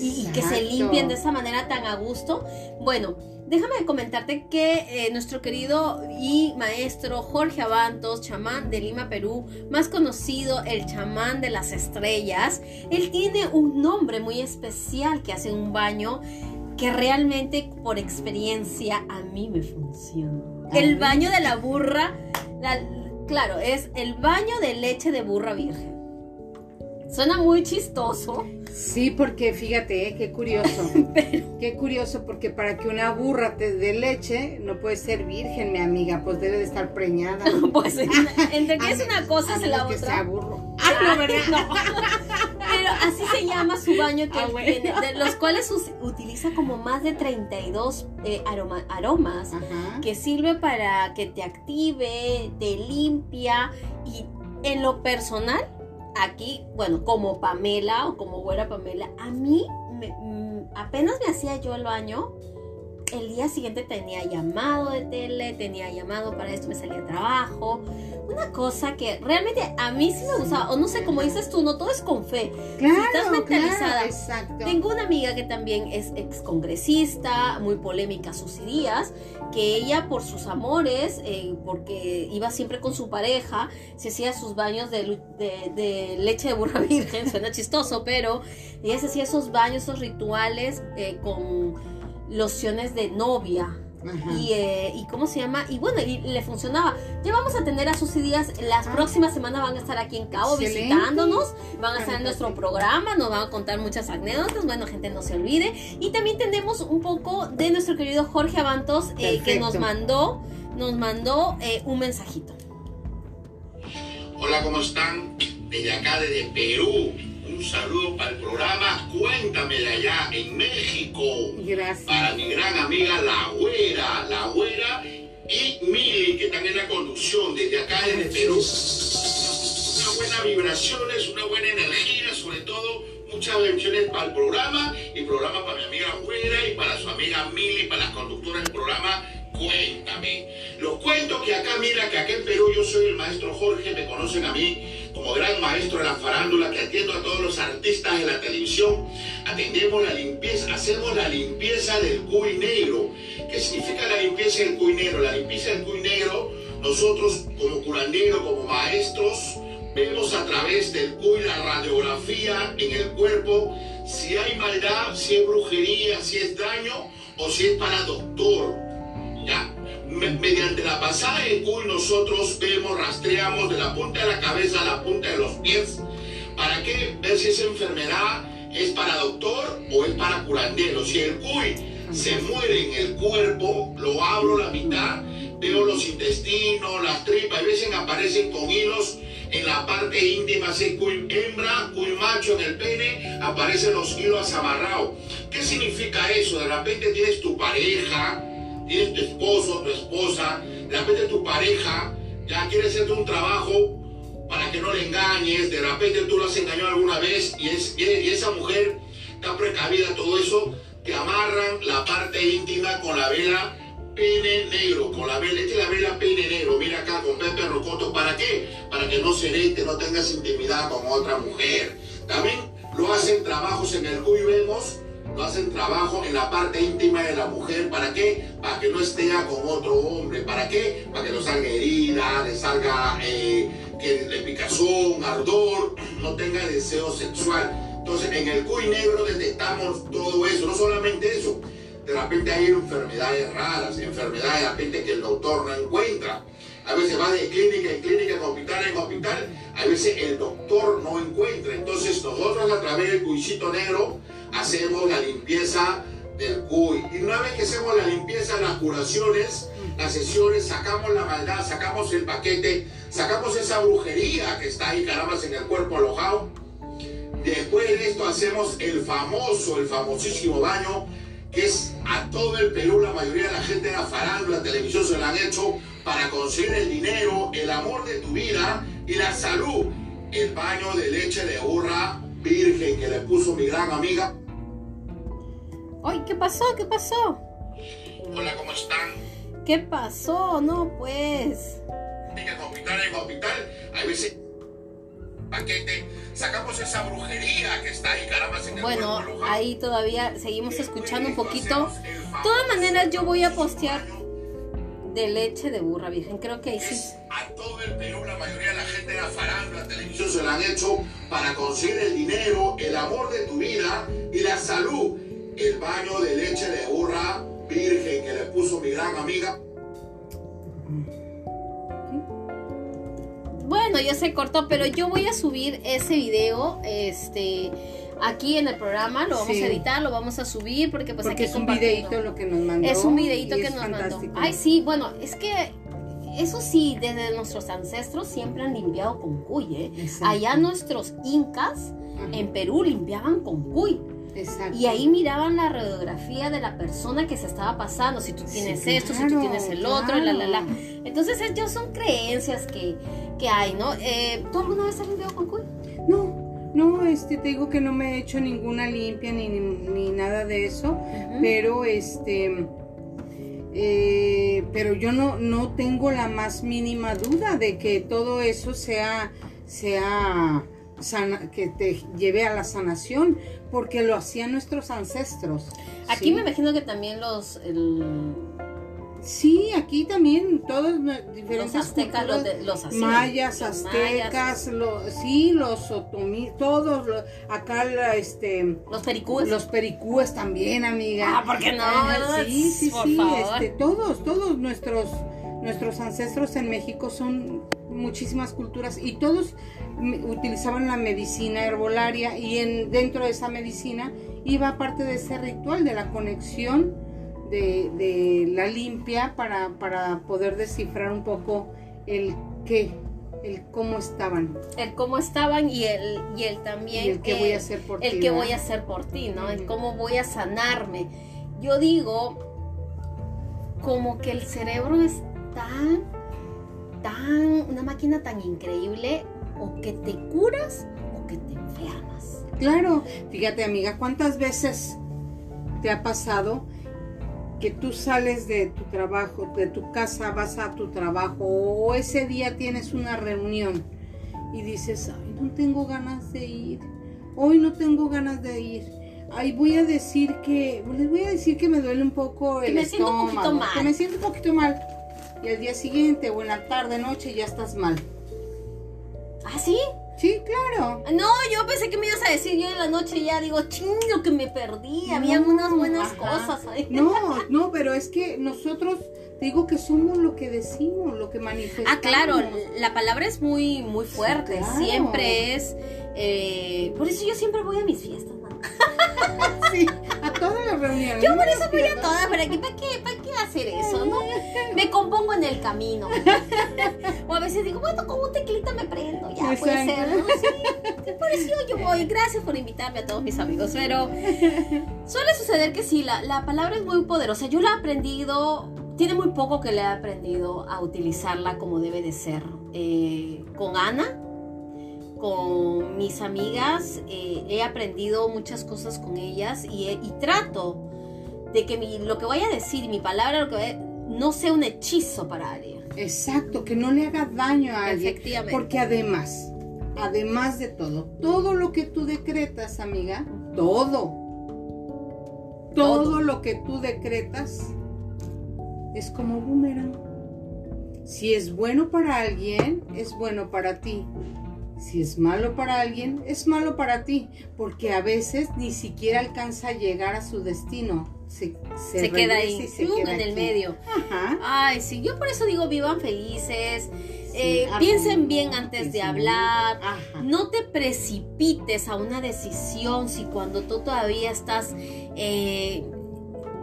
y, y que se limpien de esa manera tan a gusto. Bueno, déjame comentarte que eh, nuestro querido y maestro Jorge Avantos, chamán de Lima, Perú, más conocido el chamán de las estrellas, él tiene un nombre muy especial que hace un baño que realmente por experiencia a mí me funciona. El baño de la burra, la- claro, es el baño de leche de burra virgen. Suena muy chistoso, Sí, porque fíjate, eh, qué curioso. Qué curioso, porque para que una burra te dé leche, no puede ser virgen, mi amiga, pues debe de estar preñada. pues entre que es una cosa A es la que sea burro. Ay, no, ¿verdad? Pero así se llama su baño que Ah, él bueno. tiene, de los cuales utiliza como más de 32 eh, aroma- aromas. Ajá. que sirve para que te active, te limpia y en lo personal, aquí, bueno, como Pamela o como güera Pamela, a mí me- mm, apenas me hacía yo el baño, el día siguiente tenía llamado de tele, tenía llamado para esto, me salía trabajo, una cosa que realmente a mí sí me gustaba, o no sé, como dices tú, no todo es con fe. Claro, estás mentalizada. claro, exacto. Tengo una amiga que también es ex congresista, muy polémica sus ideas, que ella por sus amores, eh, porque iba siempre con su pareja, se hacía sus baños de, lu- de- de leche de burra virgen, suena chistoso, pero ella se hacía esos baños, esos rituales eh, con lociones de novia. Ajá. Y, eh, y cómo se llama, y bueno, y le funcionaba. Ya vamos a tener a sus días, las Ah. próximas semanas van a estar aquí en Cabo Excelente. visitándonos, van a estar en nuestro programa, nos van a contar muchas anécdotas, bueno, gente, no se olvide. Y también tenemos un poco de nuestro querido Jorge Avantos, eh, que nos mandó, nos mandó eh, un mensajito. Hola, ¿cómo están? Desde acá, desde Perú. Un saludo para el programa Cuéntame de allá en México. Gracias. Para mi gran amiga La Güera, La Güera y Mili, que están en la conducción desde acá, desde Perú. Unas buenas vibraciones, una buena energía, sobre todo Muchas bendiciones para el programa y programa para mi amiga Güera y para su amiga Mili, para las conductoras del programa Cuéntame. Los cuento que acá, mira, que acá en Perú yo soy el maestro Jorge, me conocen a mí como gran maestro de la farándula, que atiendo a todos los artistas de la televisión. Atendemos la limpieza, hacemos la limpieza del cuy negro. ¿Qué significa la limpieza del cuy negro? La limpieza del cuy negro, nosotros como curandero, como maestros, vemos a través del cuy la radiografía en el cuerpo si hay maldad, si es brujería, si es daño o si es para doctor. ¿Ya? Mediante la pasada del cuy nosotros vemos, rastreamos de la punta de la cabeza a la punta de los pies. ¿Para qué? Ver si esa enfermedad es para doctor o es para curandero. Si el cuy se muere en el cuerpo, lo abro la mitad, veo los intestinos, las tripas, a veces aparecen con hilos en la parte íntima, así cuy hembra, cuy macho en el pene, aparecen los hilos amarrados. ¿Qué significa eso? De repente tienes tu pareja, tienes tu esposo, tu esposa, de repente tu pareja ya quiere hacerte un trabajo para que no le engañes, de repente tú lo has engañado alguna vez y, es, y esa mujer está precavida, todo eso, te amarran la parte íntima con la vela pene negro, con la vela, esta es la vela pene negro, mira acá con Pepe Rocoto, ¿para qué? Para que no se herete, no tengas intimidad con otra mujer. También lo hacen trabajos en el cuyo vemos, lo hacen trabajo en la parte íntima de la mujer, ¿para qué? Para que no esté con otro hombre, ¿para qué? Para que no salga herida, le salga eh, que le picazón, ardor, no tenga deseo sexual. Entonces, en el cuy negro detectamos todo eso, no solamente eso, de repente hay enfermedades raras, enfermedades de repente que el doctor no encuentra. A veces va de clínica en clínica, en hospital en hospital, a veces el doctor no encuentra. Entonces nosotros a través del cuisito negro hacemos la limpieza del cuy. Y una vez que hacemos la limpieza, las curaciones, las sesiones, sacamos la maldad, sacamos el paquete, sacamos esa brujería que está ahí, caramba, en el cuerpo alojado. Después de esto hacemos el famoso, el famosísimo baño que es a todo el Perú, la mayoría de la gente de la farándula, la televisión se lo han hecho para conseguir el dinero, el amor de tu vida y la salud. El baño de leche de burra virgen que le puso mi gran amiga. Ay, ¿qué pasó? ¿Qué pasó? Hola, ¿cómo están? ¿Qué pasó? No, pues. En hospital, en hospital, hay veces paquete, sacamos esa brujería que está ahí, caramba, en el Bueno, ahí todavía seguimos escuchando un poquito. De todas maneras, yo voy a postear de leche de burra virgen, creo que ahí sí. A todo el Perú, la mayoría de la gente de la farándula, la televisión se lo han hecho para conseguir el dinero, el amor de tu vida y la salud. El baño de leche de burra virgen que le puso mi gran amiga. Bueno, ya se cortó, pero yo voy a subir ese video, este, aquí en el programa, lo vamos a editar, lo vamos a subir porque pues porque es un videito lo que nos mandó. Es un videito que nos mandó. Ay, sí, bueno, es que eso sí, desde nuestros ancestros siempre han limpiado con cuy, ¿eh? Allá nuestros incas en Perú limpiaban con cuy. Y ahí miraban la radiografía de la persona que se estaba pasando, si tú tienes esto, si tú tienes el otro, la, la, la. Entonces, ellos son creencias que, que hay, ¿no? Eh, ¿Tú alguna vez has limpiado con cuy? No, este, te digo que no me he hecho ninguna limpia ni, ni, nada de eso, pero este... Eh, pero yo no, no tengo la más mínima duda de que todo eso sea, sea que te lleve a la sanación, porque lo hacían nuestros ancestros. Aquí me imagino que también los... Sí, aquí también todos diferentes los aztecas, los, mayas, aztecas, sí, los otomí, todos, acá este, los pericúes, los pericúes también, amiga. Ah, ¿por qué no? sí, sí, sí, este, todos, todos nuestros nuestros ancestros en México son muchísimas culturas y todos utilizaban la medicina herbolaria y en, dentro de esa medicina iba parte de ese ritual de la conexión de, la limpia para, para, poder descifrar un poco el qué, el cómo estaban. El cómo estaban y el, y el también... el que voy a hacer por ti. El que voy a hacer por ti, ¿no? El cómo voy a sanarme. Yo digo, como que el cerebro es tan, tan, una máquina tan increíble, o que te curas o que te enfermas. Claro, fíjate amiga, ¿cuántas veces te ha pasado que tú sales de tu trabajo, de tu casa, vas a tu trabajo o ese día tienes una reunión y dices, ay, no tengo ganas de ir, hoy no tengo ganas de ir. Ay, voy a decir que, les voy a decir que me duele un poco el me siento un poquito estómago, mal. que me siento un poquito mal. Y al día siguiente o en la tarde, noche ya estás mal. ¿Ah, sí? Sí, claro. No, yo pensé que me ibas a decir yo en la noche ya digo, ching, lo que me perdí, había unas buenas ajá. cosas ahí. No, no, pero es que nosotros, te digo que somos lo que decimos, lo que manifestamos. Ah, claro, la palabra es muy, muy fuerte, claro. siempre es... eh, por eso yo siempre voy a mis fiestas, ¿no? Sí, a todas las reuniones. Yo por eso voy a todas, ¿para qué, para qué, para qué hacer eso, no? Me compongo en el camino. O a veces digo, bueno, con un teclita me prendo, ya puede ser, ¿no? Sí, por eso yo voy. Gracias por invitarme a todos mis amigos, pero suele suceder que sí, la, la palabra es muy poderosa. Yo la he aprendido, tiene muy poco que le he aprendido a utilizarla como debe de ser. Eh, con Ana, con mis amigas, eh, he aprendido muchas cosas con ellas y trato de que mi- lo que voy a decir, mi palabra, lo que no sea un hechizo para alguien. Exacto, que no le haga daño a alguien. Efectivamente. Porque además, además de todo, todo lo que tú decretas, amiga, todo, todo, Todo. lo que tú decretas es como boomerang. Si es bueno para alguien, es bueno para ti. Si es malo para alguien, es malo para ti, porque a veces ni siquiera alcanza a llegar a su destino. Se, se Se, queda ahí, en el aquí. medio. Ajá. Ay, sí, yo por eso digo vivan felices, eh, piensen bien antes de hablar, Ajá. no te precipites a una decisión si cuando tú todavía estás, eh,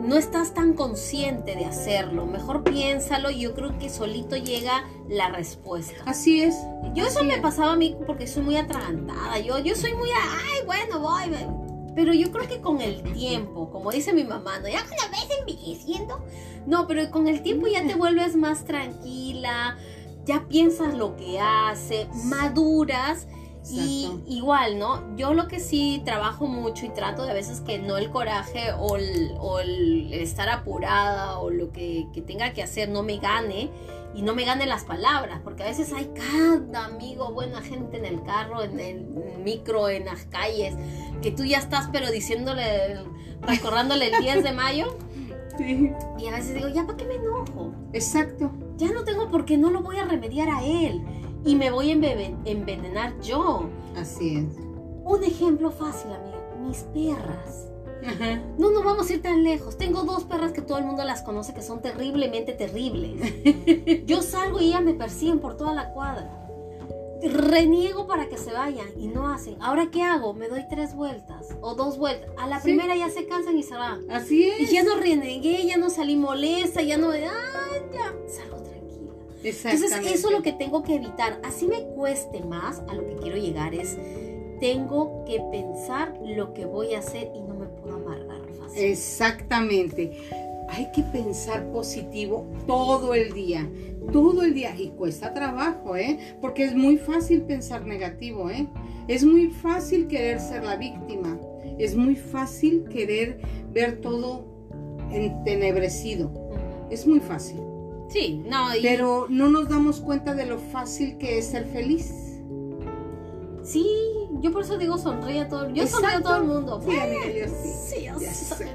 no estás tan consciente de hacerlo. Mejor piénsalo y yo creo que solito llega la respuesta. Así es. Yo eso así me es. pasaba a mí porque soy muy atragantada. Yo, yo soy muy, ay, bueno, voy. Voy". Pero yo creo que con el tiempo, como dice mi mamá, ¿no? Ya cuando ves envejeciendo. No, pero con el tiempo ya te vuelves más tranquila, ya piensas lo que hace, maduras. Y Exacto. igual, ¿no? Yo lo que sí trabajo mucho y trato de a veces que no el coraje o el, o el estar apurada o lo que, que tenga que hacer no me gane y no me gane las palabras, porque a veces hay cada amigo, buena gente en el carro, en el micro, en las calles, que tú ya estás pero diciéndole, recordándole el 10 de mayo Sí. y a veces digo, ya para qué me enojo, Exacto. ya no tengo por qué, no lo voy a remediar a él y me voy a enve- envenenar yo. Así es. Un ejemplo fácil, amiga. Mis perras. Ajá. No nos vamos a ir tan lejos. Tengo dos perras que todo el mundo las conoce que son terriblemente terribles. Yo salgo y ellas me persiguen por toda la cuadra. Reniego para que se vayan y no hacen. Ahora, ¿qué hago? Me doy tres vueltas o dos vueltas. A la Sí. primera ya se cansan y se van. Así es. Y ya no renegué, ya no salí molesta, ya no... ¡Ah, ya! Salgo tranquila. Entonces, eso es lo que tengo que evitar. Así me cueste más, a lo que quiero llegar es, tengo que pensar lo que voy a hacer y no me puedo amargar fácil. Exactamente. Hay que pensar positivo todo el día. Todo el día. Y cuesta trabajo, ¿eh? Porque es muy fácil pensar negativo, ¿eh? Es muy fácil querer ser la víctima. Es muy fácil querer ver todo entenebrecido. Es muy fácil. Sí, no, y Pero no nos damos cuenta de lo fácil que es ser feliz. sí, yo por eso digo sonríe a todo Yo sonrío a todo el mundo. Sí, amiga, yo sí. Sí, yo Ya sé.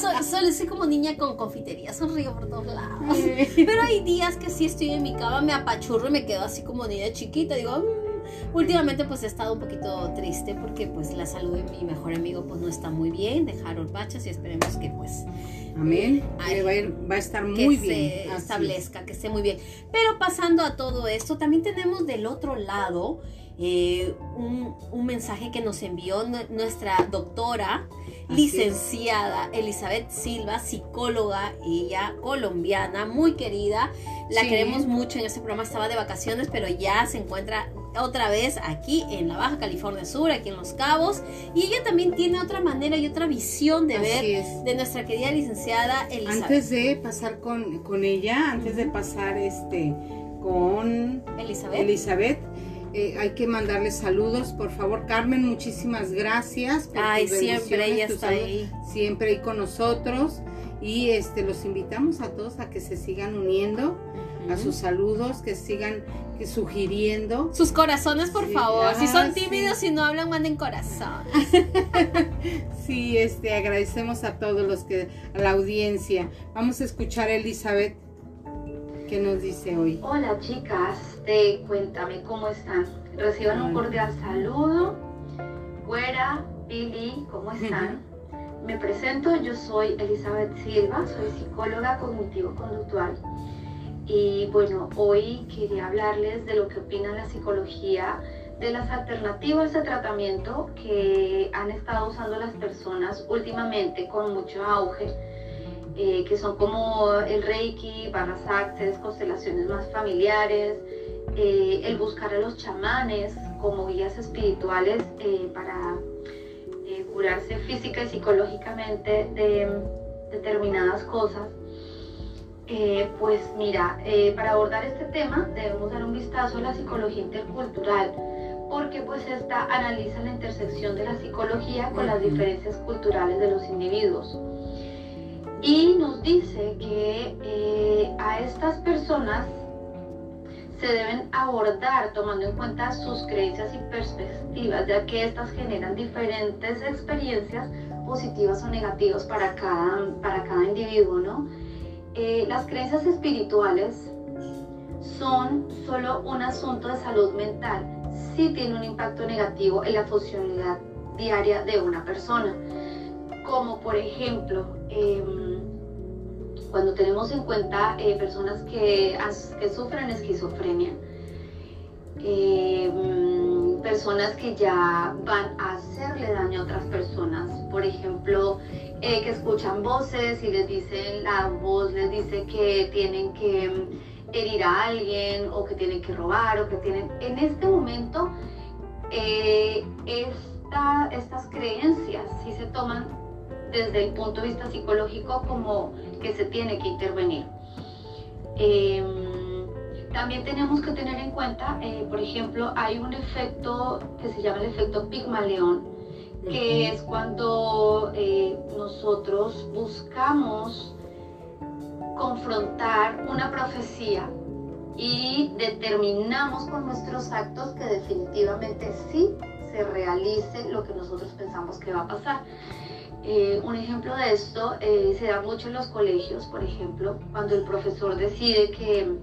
Soy, soy, soy como niña con confitería, sonrío por todos lados. Eh, Pero hay días que sí estoy en mi cama, me apachurro y me quedo así como niña chiquita. Digo, "Mm". últimamente pues he estado un poquito triste porque pues la salud de mi mejor amigo pues no está muy bien, de Harold Pachas y esperemos que pues Amén. Ay, Que va, a ir- va a estar que muy se bien. Así es. establezca, que esté muy bien. Pero pasando a todo esto, también tenemos del otro lado eh, un, un mensaje que nos envió nu- nuestra doctora, Así es. licenciada Elizabeth Silva, psicóloga, ella colombiana, muy querida. La Sí. queremos mucho en este programa, estaba de vacaciones, pero ya se encuentra otra vez aquí en la Baja California Sur, aquí en Los Cabos. Y ella también tiene otra manera y otra visión de Así ver es. de nuestra querida licenciada Elizabeth. Antes de pasar con, con ella, antes de pasar este con Elizabeth. Elizabeth, eh, hay que mandarle saludos, por favor. Carmen, muchísimas gracias. Por Ay, siempre ella está ahí. Siempre ahí con nosotros. Y este los invitamos a todos a que se sigan uniendo a sus saludos, que sigan sugiriendo. Sus corazones, por favor. si son tímidos y no hablan, manden corazón. sí, este, agradecemos a todos los que, a la audiencia. Vamos a escuchar a Elizabeth. ¿Qué nos dice hoy? Hola chicas, de Cuéntame cómo están. Reciban un cordial saludo. Güera, Billy, ¿cómo están? Me presento, yo soy Elizabeth Silva, soy psicóloga cognitivo-conductual y bueno, hoy quería hablarles de lo que opina la psicología de las alternativas de tratamiento que han estado usando las personas últimamente con mucho auge, eh, que son como el Reiki, barras access, constelaciones más familiares, eh, el buscar a los chamanes como guías espirituales eh, para curarse física y psicológicamente de determinadas cosas. Pues mira, para abordar este tema debemos dar un vistazo a la psicología intercultural, porque pues esta analiza la intersección de la psicología con las diferencias culturales de los individuos. Y nos dice que eh, a estas personas se deben abordar tomando en cuenta sus creencias y perspectivas, ya que estas generan diferentes experiencias positivas o negativas para cada, para cada individuo, ¿no? Eh, las creencias espirituales son solo un asunto de salud mental, sí tiene un impacto negativo en la funcionalidad diaria de una persona. Como por ejemplo, em, cuando tenemos en cuenta eh, personas que, que, sufren esquizofrenia, em, personas que ya van a hacerle daño a otras personas, por ejemplo, eh, que escuchan voces y les dicen, la voz les dice que tienen que mm, herir a alguien o que tienen que robar o que tienen... En este momento, eh, estas creencias sí se toman desde el punto de vista psicológico como que se tiene que intervenir. Em, también tenemos que tener en cuenta, eh, por ejemplo, hay un efecto que se llama el efecto Pigmaleón, que es cuando eh, nosotros buscamos confrontar una profecía y determinamos con nuestros actos que definitivamente sí se realice lo que nosotros pensamos que va a pasar. Eh, un ejemplo de esto eh, se da mucho en los colegios, por ejemplo, cuando el profesor decide que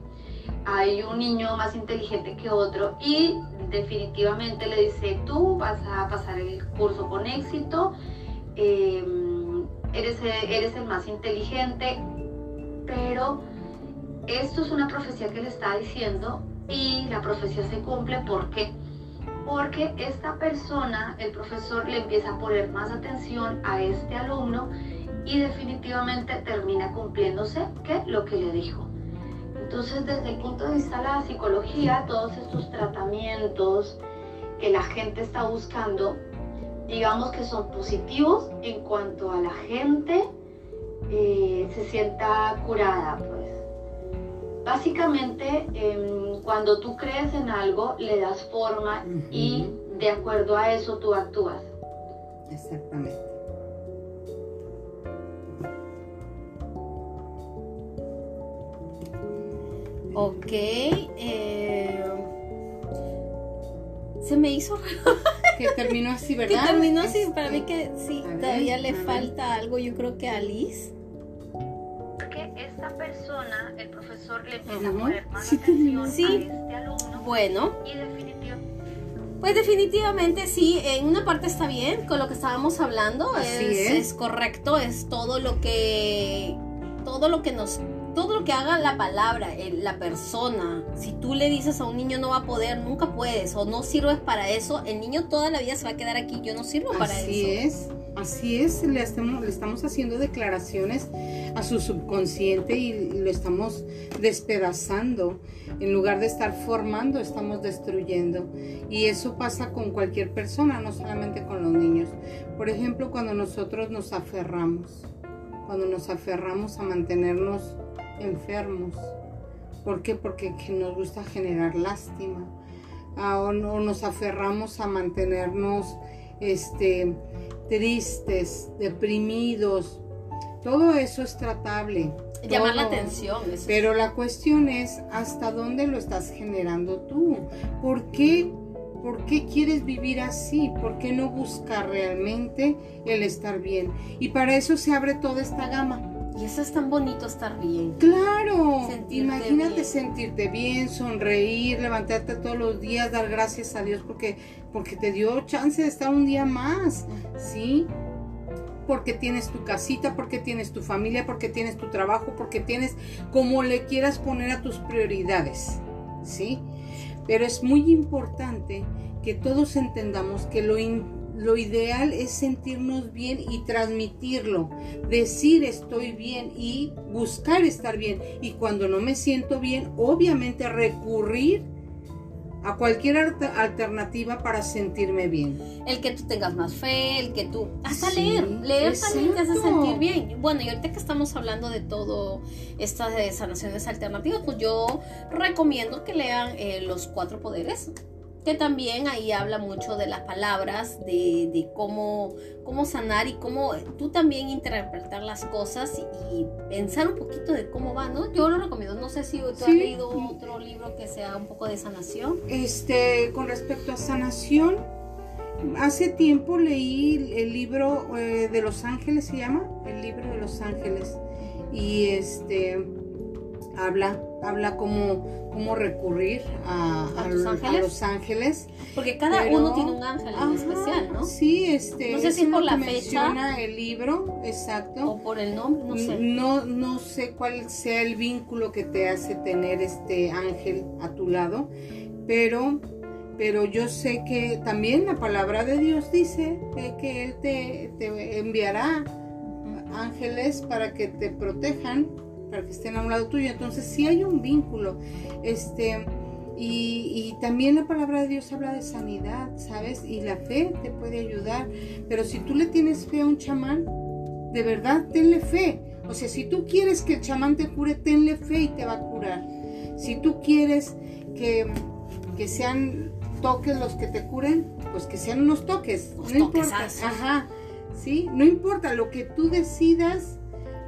hay un niño más inteligente que otro y definitivamente le dice, tú vas a pasar el curso con éxito, em, eres, eres el más inteligente, pero esto es una profecía que le está diciendo y la profecía se cumple, ¿por qué? Porque esta persona, el profesor, le empieza a poner más atención a este alumno y definitivamente termina cumpliéndose que lo que le dijo. Entonces, desde el punto de vista de la psicología, todos estos tratamientos que la gente está buscando, digamos que son positivos en cuanto a la gente eh, se sienta curada, pues. Básicamente, em, cuando tú crees en algo, le das forma y de acuerdo a eso tú actúas. Exactamente. Ok. Eh, se me hizo que terminó así, ¿verdad? Que terminó así, para mí que sí, todavía le falta algo, yo creo que a Liz. Esta persona, el profesor le empieza a poner más atención sí. a este alumno. Bueno. Y definitivamente. Pues definitivamente sí, en una parte está bien con lo que estábamos hablando, es, es. es correcto, es todo lo que todo lo que nos todo lo que haga la palabra, la persona, si tú le dices a un niño no va a poder, nunca puedes o no sirves para eso, el niño toda la vida se va a quedar aquí, yo no sirvo para eso. Así es, así es, le estamos, haciendo declaraciones a su subconsciente y lo estamos despedazando. En lugar de estar formando, estamos destruyendo. Y eso pasa con cualquier persona, no solamente con los niños. Por ejemplo, cuando nosotros nos aferramos, cuando nos aferramos a mantenernos enfermos. ¿Por qué? Porque nos gusta generar lástima. a- o, no- nos aferramos a mantenernos este, tristes, deprimidos. Todo eso es tratable. Llamar la atención. eso Pero la cuestión es hasta dónde lo estás generando tú. ¿Por qué, ¿Por qué quieres vivir así? ¿Por qué no buscar realmente el estar bien? Y para eso se abre toda esta gama. Y eso es tan bonito estar bien. Claro, Sentirte imagínate bien. sentirte bien, sonreír, levantarte todos los días, dar gracias a Dios porque, porque te dio chance de estar un día más, ¿sí? Porque tienes tu casita, porque tienes tu familia, porque tienes tu trabajo, porque tienes como le quieras poner a tus prioridades, ¿sí? Pero es muy importante que todos entendamos que lo, in- lo ideal es sentirnos bien y transmitirlo decir estoy bien y buscar estar bien. Y cuando no me siento bien, obviamente recurrir a cualquier alter- alternativa para sentirme bien. El que tú tengas más fe, el que tú... Hasta Sí, leer. Leer también te hace sentir bien. Bueno, y ahorita que estamos hablando de todo estas de sanaciones alternativas, pues yo recomiendo que lean eh, Los Cuatro Poderes. Que también ahí habla mucho de las palabras, de, de cómo, cómo sanar y cómo tú también interpretar las cosas y, y pensar un poquito de cómo va, ¿no? Yo lo recomiendo. No sé si tú has leído otro libro que sea un poco de sanación. Este, con respecto a sanación, hace tiempo leí el libro eh, de Los Ángeles, se llama, el libro de Los Ángeles. Y este habla, habla cómo, cómo recurrir a, ¿A? Los Ángeles. Porque cada Pero- uno tiene un ángel en especial, ¿no? Sí, este. No sé si por la fecha. el libro, exacto. O por el nombre, no sé. No, no sé cuál sea el vínculo que te hace tener este ángel a tu lado, pero, pero yo sé que también la palabra de Dios dice que, que Él te, te enviará ángeles para que te protejan, para que estén a un lado tuyo. Entonces sí hay un vínculo. Este, y, y también la palabra de Dios habla de sanidad, ¿sabes? Y la fe te puede ayudar. Pero si tú le tienes fe a un chamán, de verdad, tenle fe. O sea, si tú quieres que el chamán te cure, tenle fe y te va a curar. Si tú quieres que, que sean toques los que te curen, pues que sean unos toques. No importa. Ajá. Sí, no importa lo que tú decidas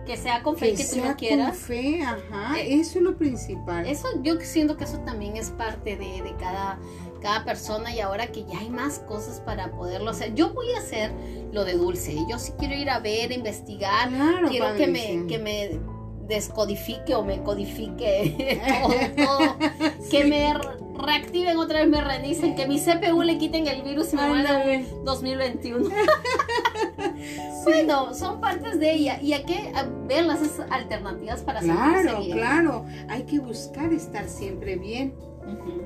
Que sea con fe que, que, tú sea lo con quieras. fe, ajá, Eh, eso es lo principal. Eso yo siento que eso también es parte de, de cada, cada persona y ahora que ya hay más cosas para poderlo hacer. Yo voy a hacer lo de dulce. Yo sí quiero ir a ver, investigar. Claro, quiero que me, que me descodifique o me codifique todo, todo. que me re- reactiven otra vez, me reinicen, que mi CPU le quiten el virus y me Ándale. 2021. Bueno, son partes de ella y hay que a, ver las alternativas para Claro, bien. claro. Hay que buscar estar siempre bien.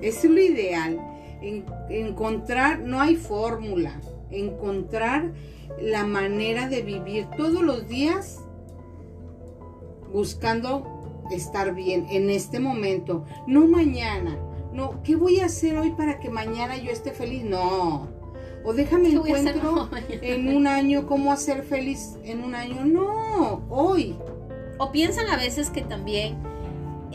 Es lo ideal. En- encontrar, no hay fórmula. Encontrar la manera de vivir todos los días buscando estar bien en este momento, no mañana. No, ¿qué voy a hacer hoy para que mañana yo esté feliz? No. O déjame ¿Qué voy a hacer encuentro en un año cómo hacer feliz en un año. No, hoy. O piensan a veces que también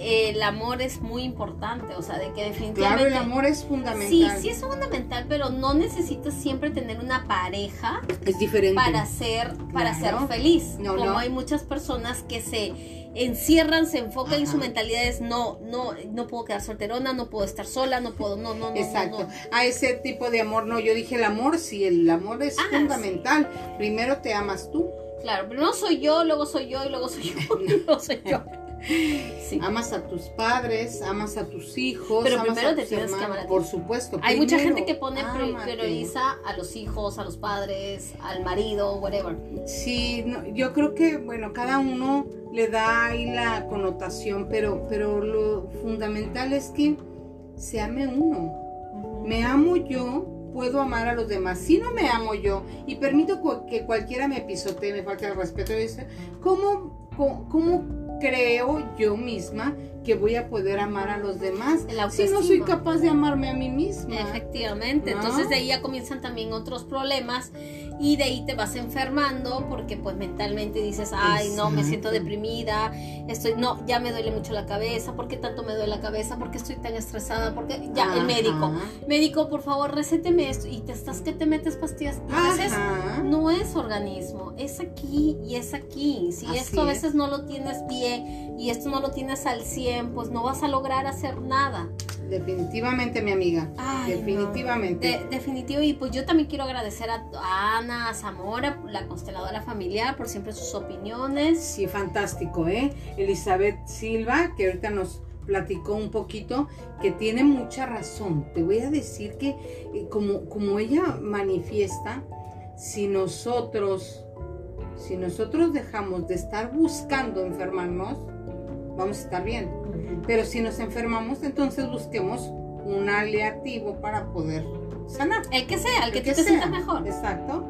el amor es muy importante, o sea, de que definitivamente... Claro, el amor es fundamental. Sí, sí es fundamental, pero no necesitas siempre tener una pareja Es diferente. para ser, para Claro. ser feliz. No, Como no. hay muchas personas que se encierran, se enfocan en Ajá. su mentalidad es no, no, no puedo quedar solterona, no puedo estar sola, no puedo, no, no, no. Exacto. no, no. A ese tipo de amor, no, yo dije el amor, sí, el amor es Ah, fundamental. Primero te amas tú, Claro, pero no soy yo, luego soy yo y luego soy yo, y luego soy yo. Sí. amas a tus padres, amas a tus hijos. Pero amas primero a te tus tienes que amar a ti. Por supuesto. Hay mucha gente que pone prioriza a los hijos, a los padres, al marido, whatever. Sí, no, yo creo que, bueno, cada uno le da ahí la connotación, pero, pero lo fundamental es que se ame uno. Me amo yo, puedo amar a los demás. Si no me amo yo y permito que cualquiera me pisotee, me falta el respeto, dice, ¿cómo, cómo creo yo misma que voy a poder amar a los demás El si no soy capaz de amarme a mí misma. Efectivamente, ¿No? entonces de ahí ya comienzan también otros problemas y de ahí te vas enfermando porque pues mentalmente dices, ay, no, me siento deprimida, estoy, no, ya me duele mucho la cabeza, ¿por qué tanto me duele la cabeza? ¿Por qué estoy tan estresada? Porque ya, el Ajá. médico, médico, por favor, recéteme esto y te estás que te metes pastillas veces Ajá. no es organismo, es aquí y es aquí. Si Así esto a es. veces no lo tienes bien y esto no lo tienes al 100, pues no vas a lograr hacer nada. Definitivamente, mi amiga. Ay, no. Definitivamente. De- definitivo, y pues yo también quiero agradecer a, a Ana, Zamora, la consteladora familiar, por siempre sus opiniones. Sí, fantástico, ¿eh? Elizabeth Silva, que ahorita nos platicó un poquito, que tiene mucha razón. Te voy a decir que eh, como, como ella manifiesta, si nosotros, si nosotros dejamos de estar buscando enfermarnos, vamos a estar bien. Pero si nos enfermamos, entonces busquemos un aliativo para poder sanar. El que sea, el que, El te sea. sientas mejor. Exacto.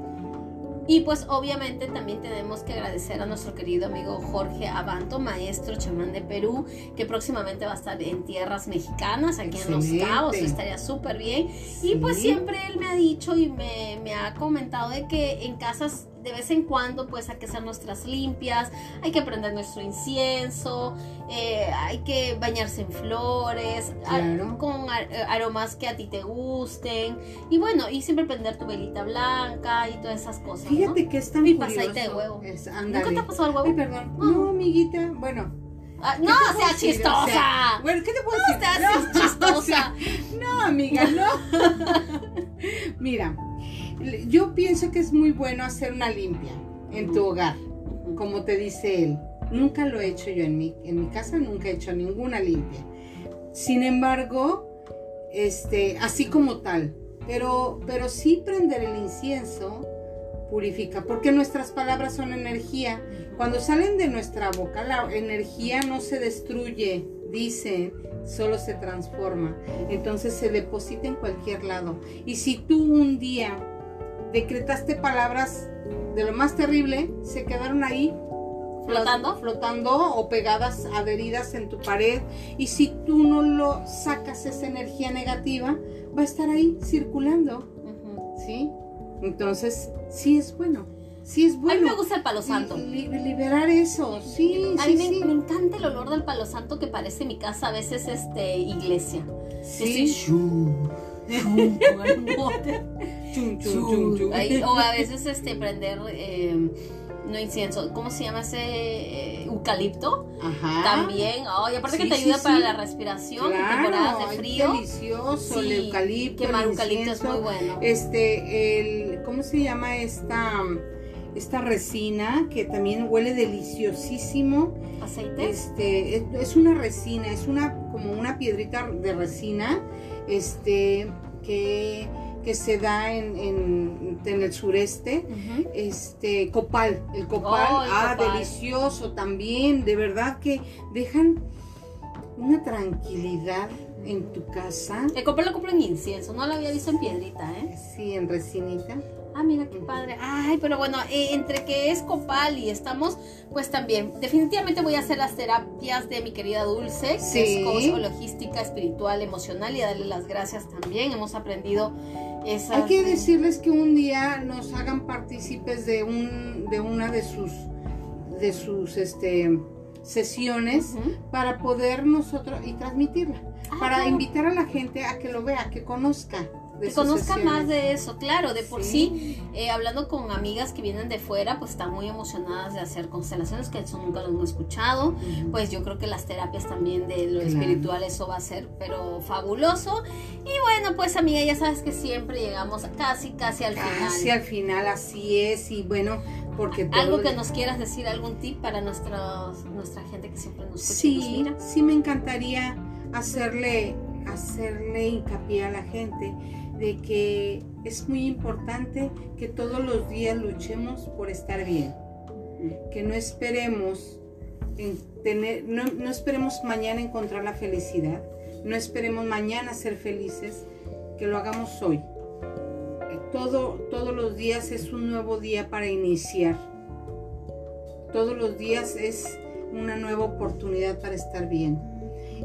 Y pues obviamente también tenemos que agradecer a nuestro querido amigo Jorge Abanto, maestro chamán de Perú, que próximamente va a estar en tierras mexicanas, aquí en Los. Cabos, estaría súper bien. Y pues siempre él me ha dicho y me, me ha comentado de que en casas de vez en cuando pues hay que hacer nuestras limpias, hay que prender nuestro incienso, eh, hay que bañarse en flores, Claro. con ar- eh, aromas que a ti te gusten y bueno, y siempre prender tu velita blanca y todas esas cosas. ¿no? Fíjate que es tan Mi curioso. pasadita de huevo. Es, ¿Nunca te ha pasado el Ay, huevo? perdón. No. No, amiguita. Bueno. Ah, ¿qué no, sea decir? O chistosa. sea, bueno, ¿qué te puedo decir? seas No, chistosa. o sea, no, amiga, no. Mira, yo pienso que es muy bueno hacer una limpia en tu hogar, como te dice él. Nunca lo he hecho yo en mi, en mi casa, nunca he hecho ninguna limpia. Sin embargo, este, así como tal, pero, pero sí prender el incienso purifica, porque nuestras palabras son energía. Cuando salen de nuestra boca, la energía no se destruye, dicen, solo se transforma. Entonces se deposita en cualquier lado. Y si tú un día decretaste palabras de lo más terrible, se quedaron ahí ¿Flotando? flotando o pegadas, adheridas en tu pared. Y si tú no lo sacas esa energía negativa, va a estar ahí circulando. ¿sí? Entonces, sí es bueno, sí es A bueno. mí me gusta el palo santo. Li- li- liberar eso, sí, A sí, mí me, sí. me encanta el olor del palo santo que parece mi casa a veces este iglesia. Sí. Ese Chum, chum, chum. Ahí, o a veces este prender eh, no incienso, ¿cómo se llama ese eh, eucalipto? Ajá. También, ay, aparte que te sí, ayuda sí. para la respiración en temporadas Claro, de es frío. delicioso, el eucalipto, quemar el eucalipto es muy bueno. Este, el, ¿cómo se llama esta, esta resina que también huele deliciosísimo? ¿Aceites? Este, es, es una resina, es una como una piedrita de resina, este, que, que se da en, en, en el sureste. Este, copal, el copal, Oh, el ah, copal. delicioso también, de verdad que dejan una tranquilidad en tu casa, El copal lo compro en incienso, no lo había visto en piedrita, ¿eh? sí, en resinita. Ah, mira qué padre. Ay, pero bueno, eh, entre que es copal y estamos, pues también, definitivamente voy a hacer las terapias de mi querida Dulce, que Sí. es coach logística, espiritual, emocional, y darle las gracias también. Hemos aprendido Hay que de- decirles que un día nos hagan partícipes de un de una de sus de sus este sesiones para poder nosotros y transmitirla, Ah, para claro. invitar a la gente a que lo vea, que conozca que sus conozca sesiones. más de eso, claro, de por Sí. sí, eh, hablando con amigas que vienen de fuera, pues están muy emocionadas de hacer constelaciones, que eso nunca lo hemos escuchado, pues yo creo que las terapias también de lo Claro. espiritual, eso va a ser, pero fabuloso. Y bueno, pues amiga, ya sabes que siempre llegamos casi, casi al Casi final. al final así es y bueno, porque Algo que nos quieras decir, algún tip para nuestros, nuestra gente que siempre nos escucha y nos Sí, mira. sí me encantaría hacerle, hacerle hincapié a la gente de que es muy importante que todos los días luchemos por estar bien, que no esperemos en tener, no, esperemos mañana encontrar la felicidad, no esperemos mañana ser felices, que lo hagamos hoy. Todo, todos los días es un nuevo día para iniciar. Todos los días es una nueva oportunidad para estar bien.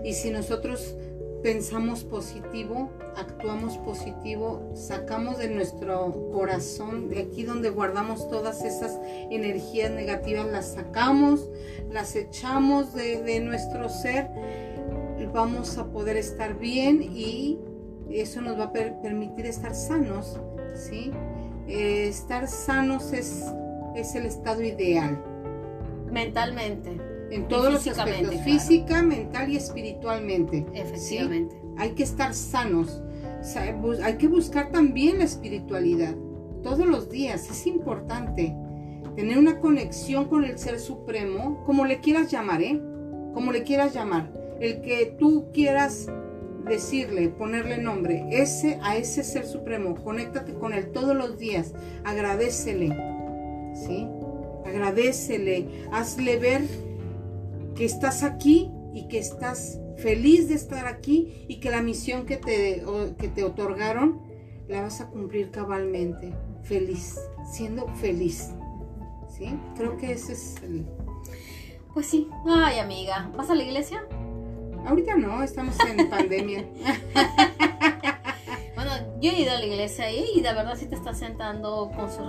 Y si nosotros pensamos positivo, actuamos positivo, sacamos de nuestro corazón, de aquí donde guardamos todas esas energías negativas, las sacamos, las echamos de, nuestro ser, vamos a poder estar bien y eso nos va a permitir estar sanos, ¿sí? Eh, estar sanos es, es el estado ideal. Mentalmente en todos los aspectos, física, mental y espiritualmente. Efectivamente. Hay que estar sanos, hay que buscar también la espiritualidad todos los días, es importante tener una conexión con el Ser Supremo, como le quieras llamar, ¿eh? Como le quieras llamar, el que tú quieras decirle, ponerle nombre, ese a ese Ser Supremo, conéctate con él todos los días, agradecele, ¿sí? Agradecele, hazle ver que estás aquí y que estás feliz de estar aquí y que la misión que te, que te otorgaron la vas a cumplir cabalmente, feliz, siendo feliz. ¿Sí? Creo que ese es el... Pues sí. Ay, amiga, ¿vas a la iglesia? Ahorita no, estamos en pandemia. yo he ido a la iglesia y de verdad sí te estás sentando con su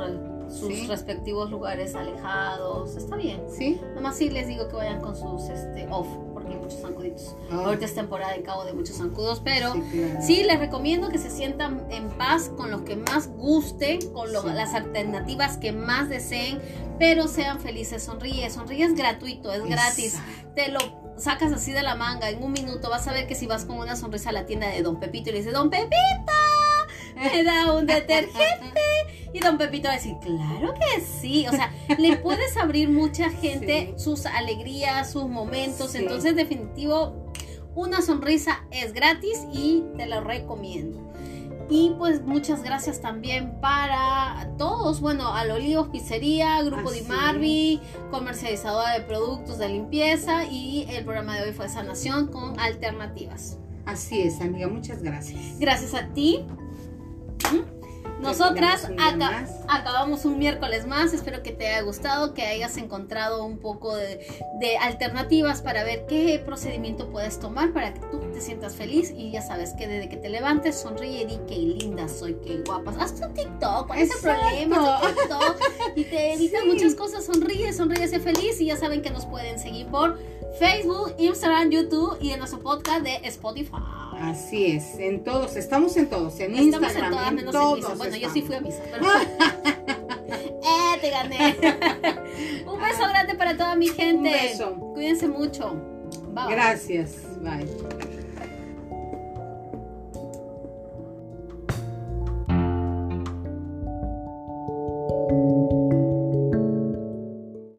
sus respectivos lugares alejados. Está bien. Sí. Nomás sí les digo que vayan con sus este, off, porque hay muchos zancuditos. Ah. Ahorita es temporada en cabo de muchos zancudos, pero sí, les recomiendo que se sientan en paz con lo que más guste, con las alternativas que más deseen, pero sean felices. Sonríe, sonríe es gratuito, es gratis. Te lo sacas así de la manga en un minuto. Vas a ver que si vas con una sonrisa a la tienda de Don Pepito y le dices, Don Pepito me da un detergente. Y don Pepito va a decir, claro que sí. O sea, le puedes abrir mucha gente sus alegrías, sus momentos. Entonces, definitivo, una sonrisa es gratis y te lo recomiendo. Y pues muchas gracias también para todos, bueno, al Olivos Pizzería, Grupo Di Marvi, comercializadora de productos de limpieza y el programa de hoy fue Sanación con alternativas. Así es, amiga, muchas gracias. Gracias a ti nosotras acabamos un miércoles más. Espero que te haya gustado, que hayas encontrado un poco de, alternativas para ver qué procedimiento puedes tomar para que tú te sientas feliz. Y ya sabes que desde que te levantes, sonríe y di que linda soy, qué guapa. Haz tu TikTok, ¿cuál es el problema? TikTok y te evitan muchas cosas. Sonríe, sonríe, sé feliz. Y ya saben que nos pueden seguir por Facebook, Instagram, YouTube y en nuestro podcast de Spotify. Así es, en todos, estamos en todos, en estamos Instagram, en, todas, en menos todos. En misa. Bueno, yo sí fui a misa, pero... ¡Eh, te gané! Un beso grande para toda mi gente. Un beso. Cuídense mucho. Bye. Gracias. Bye.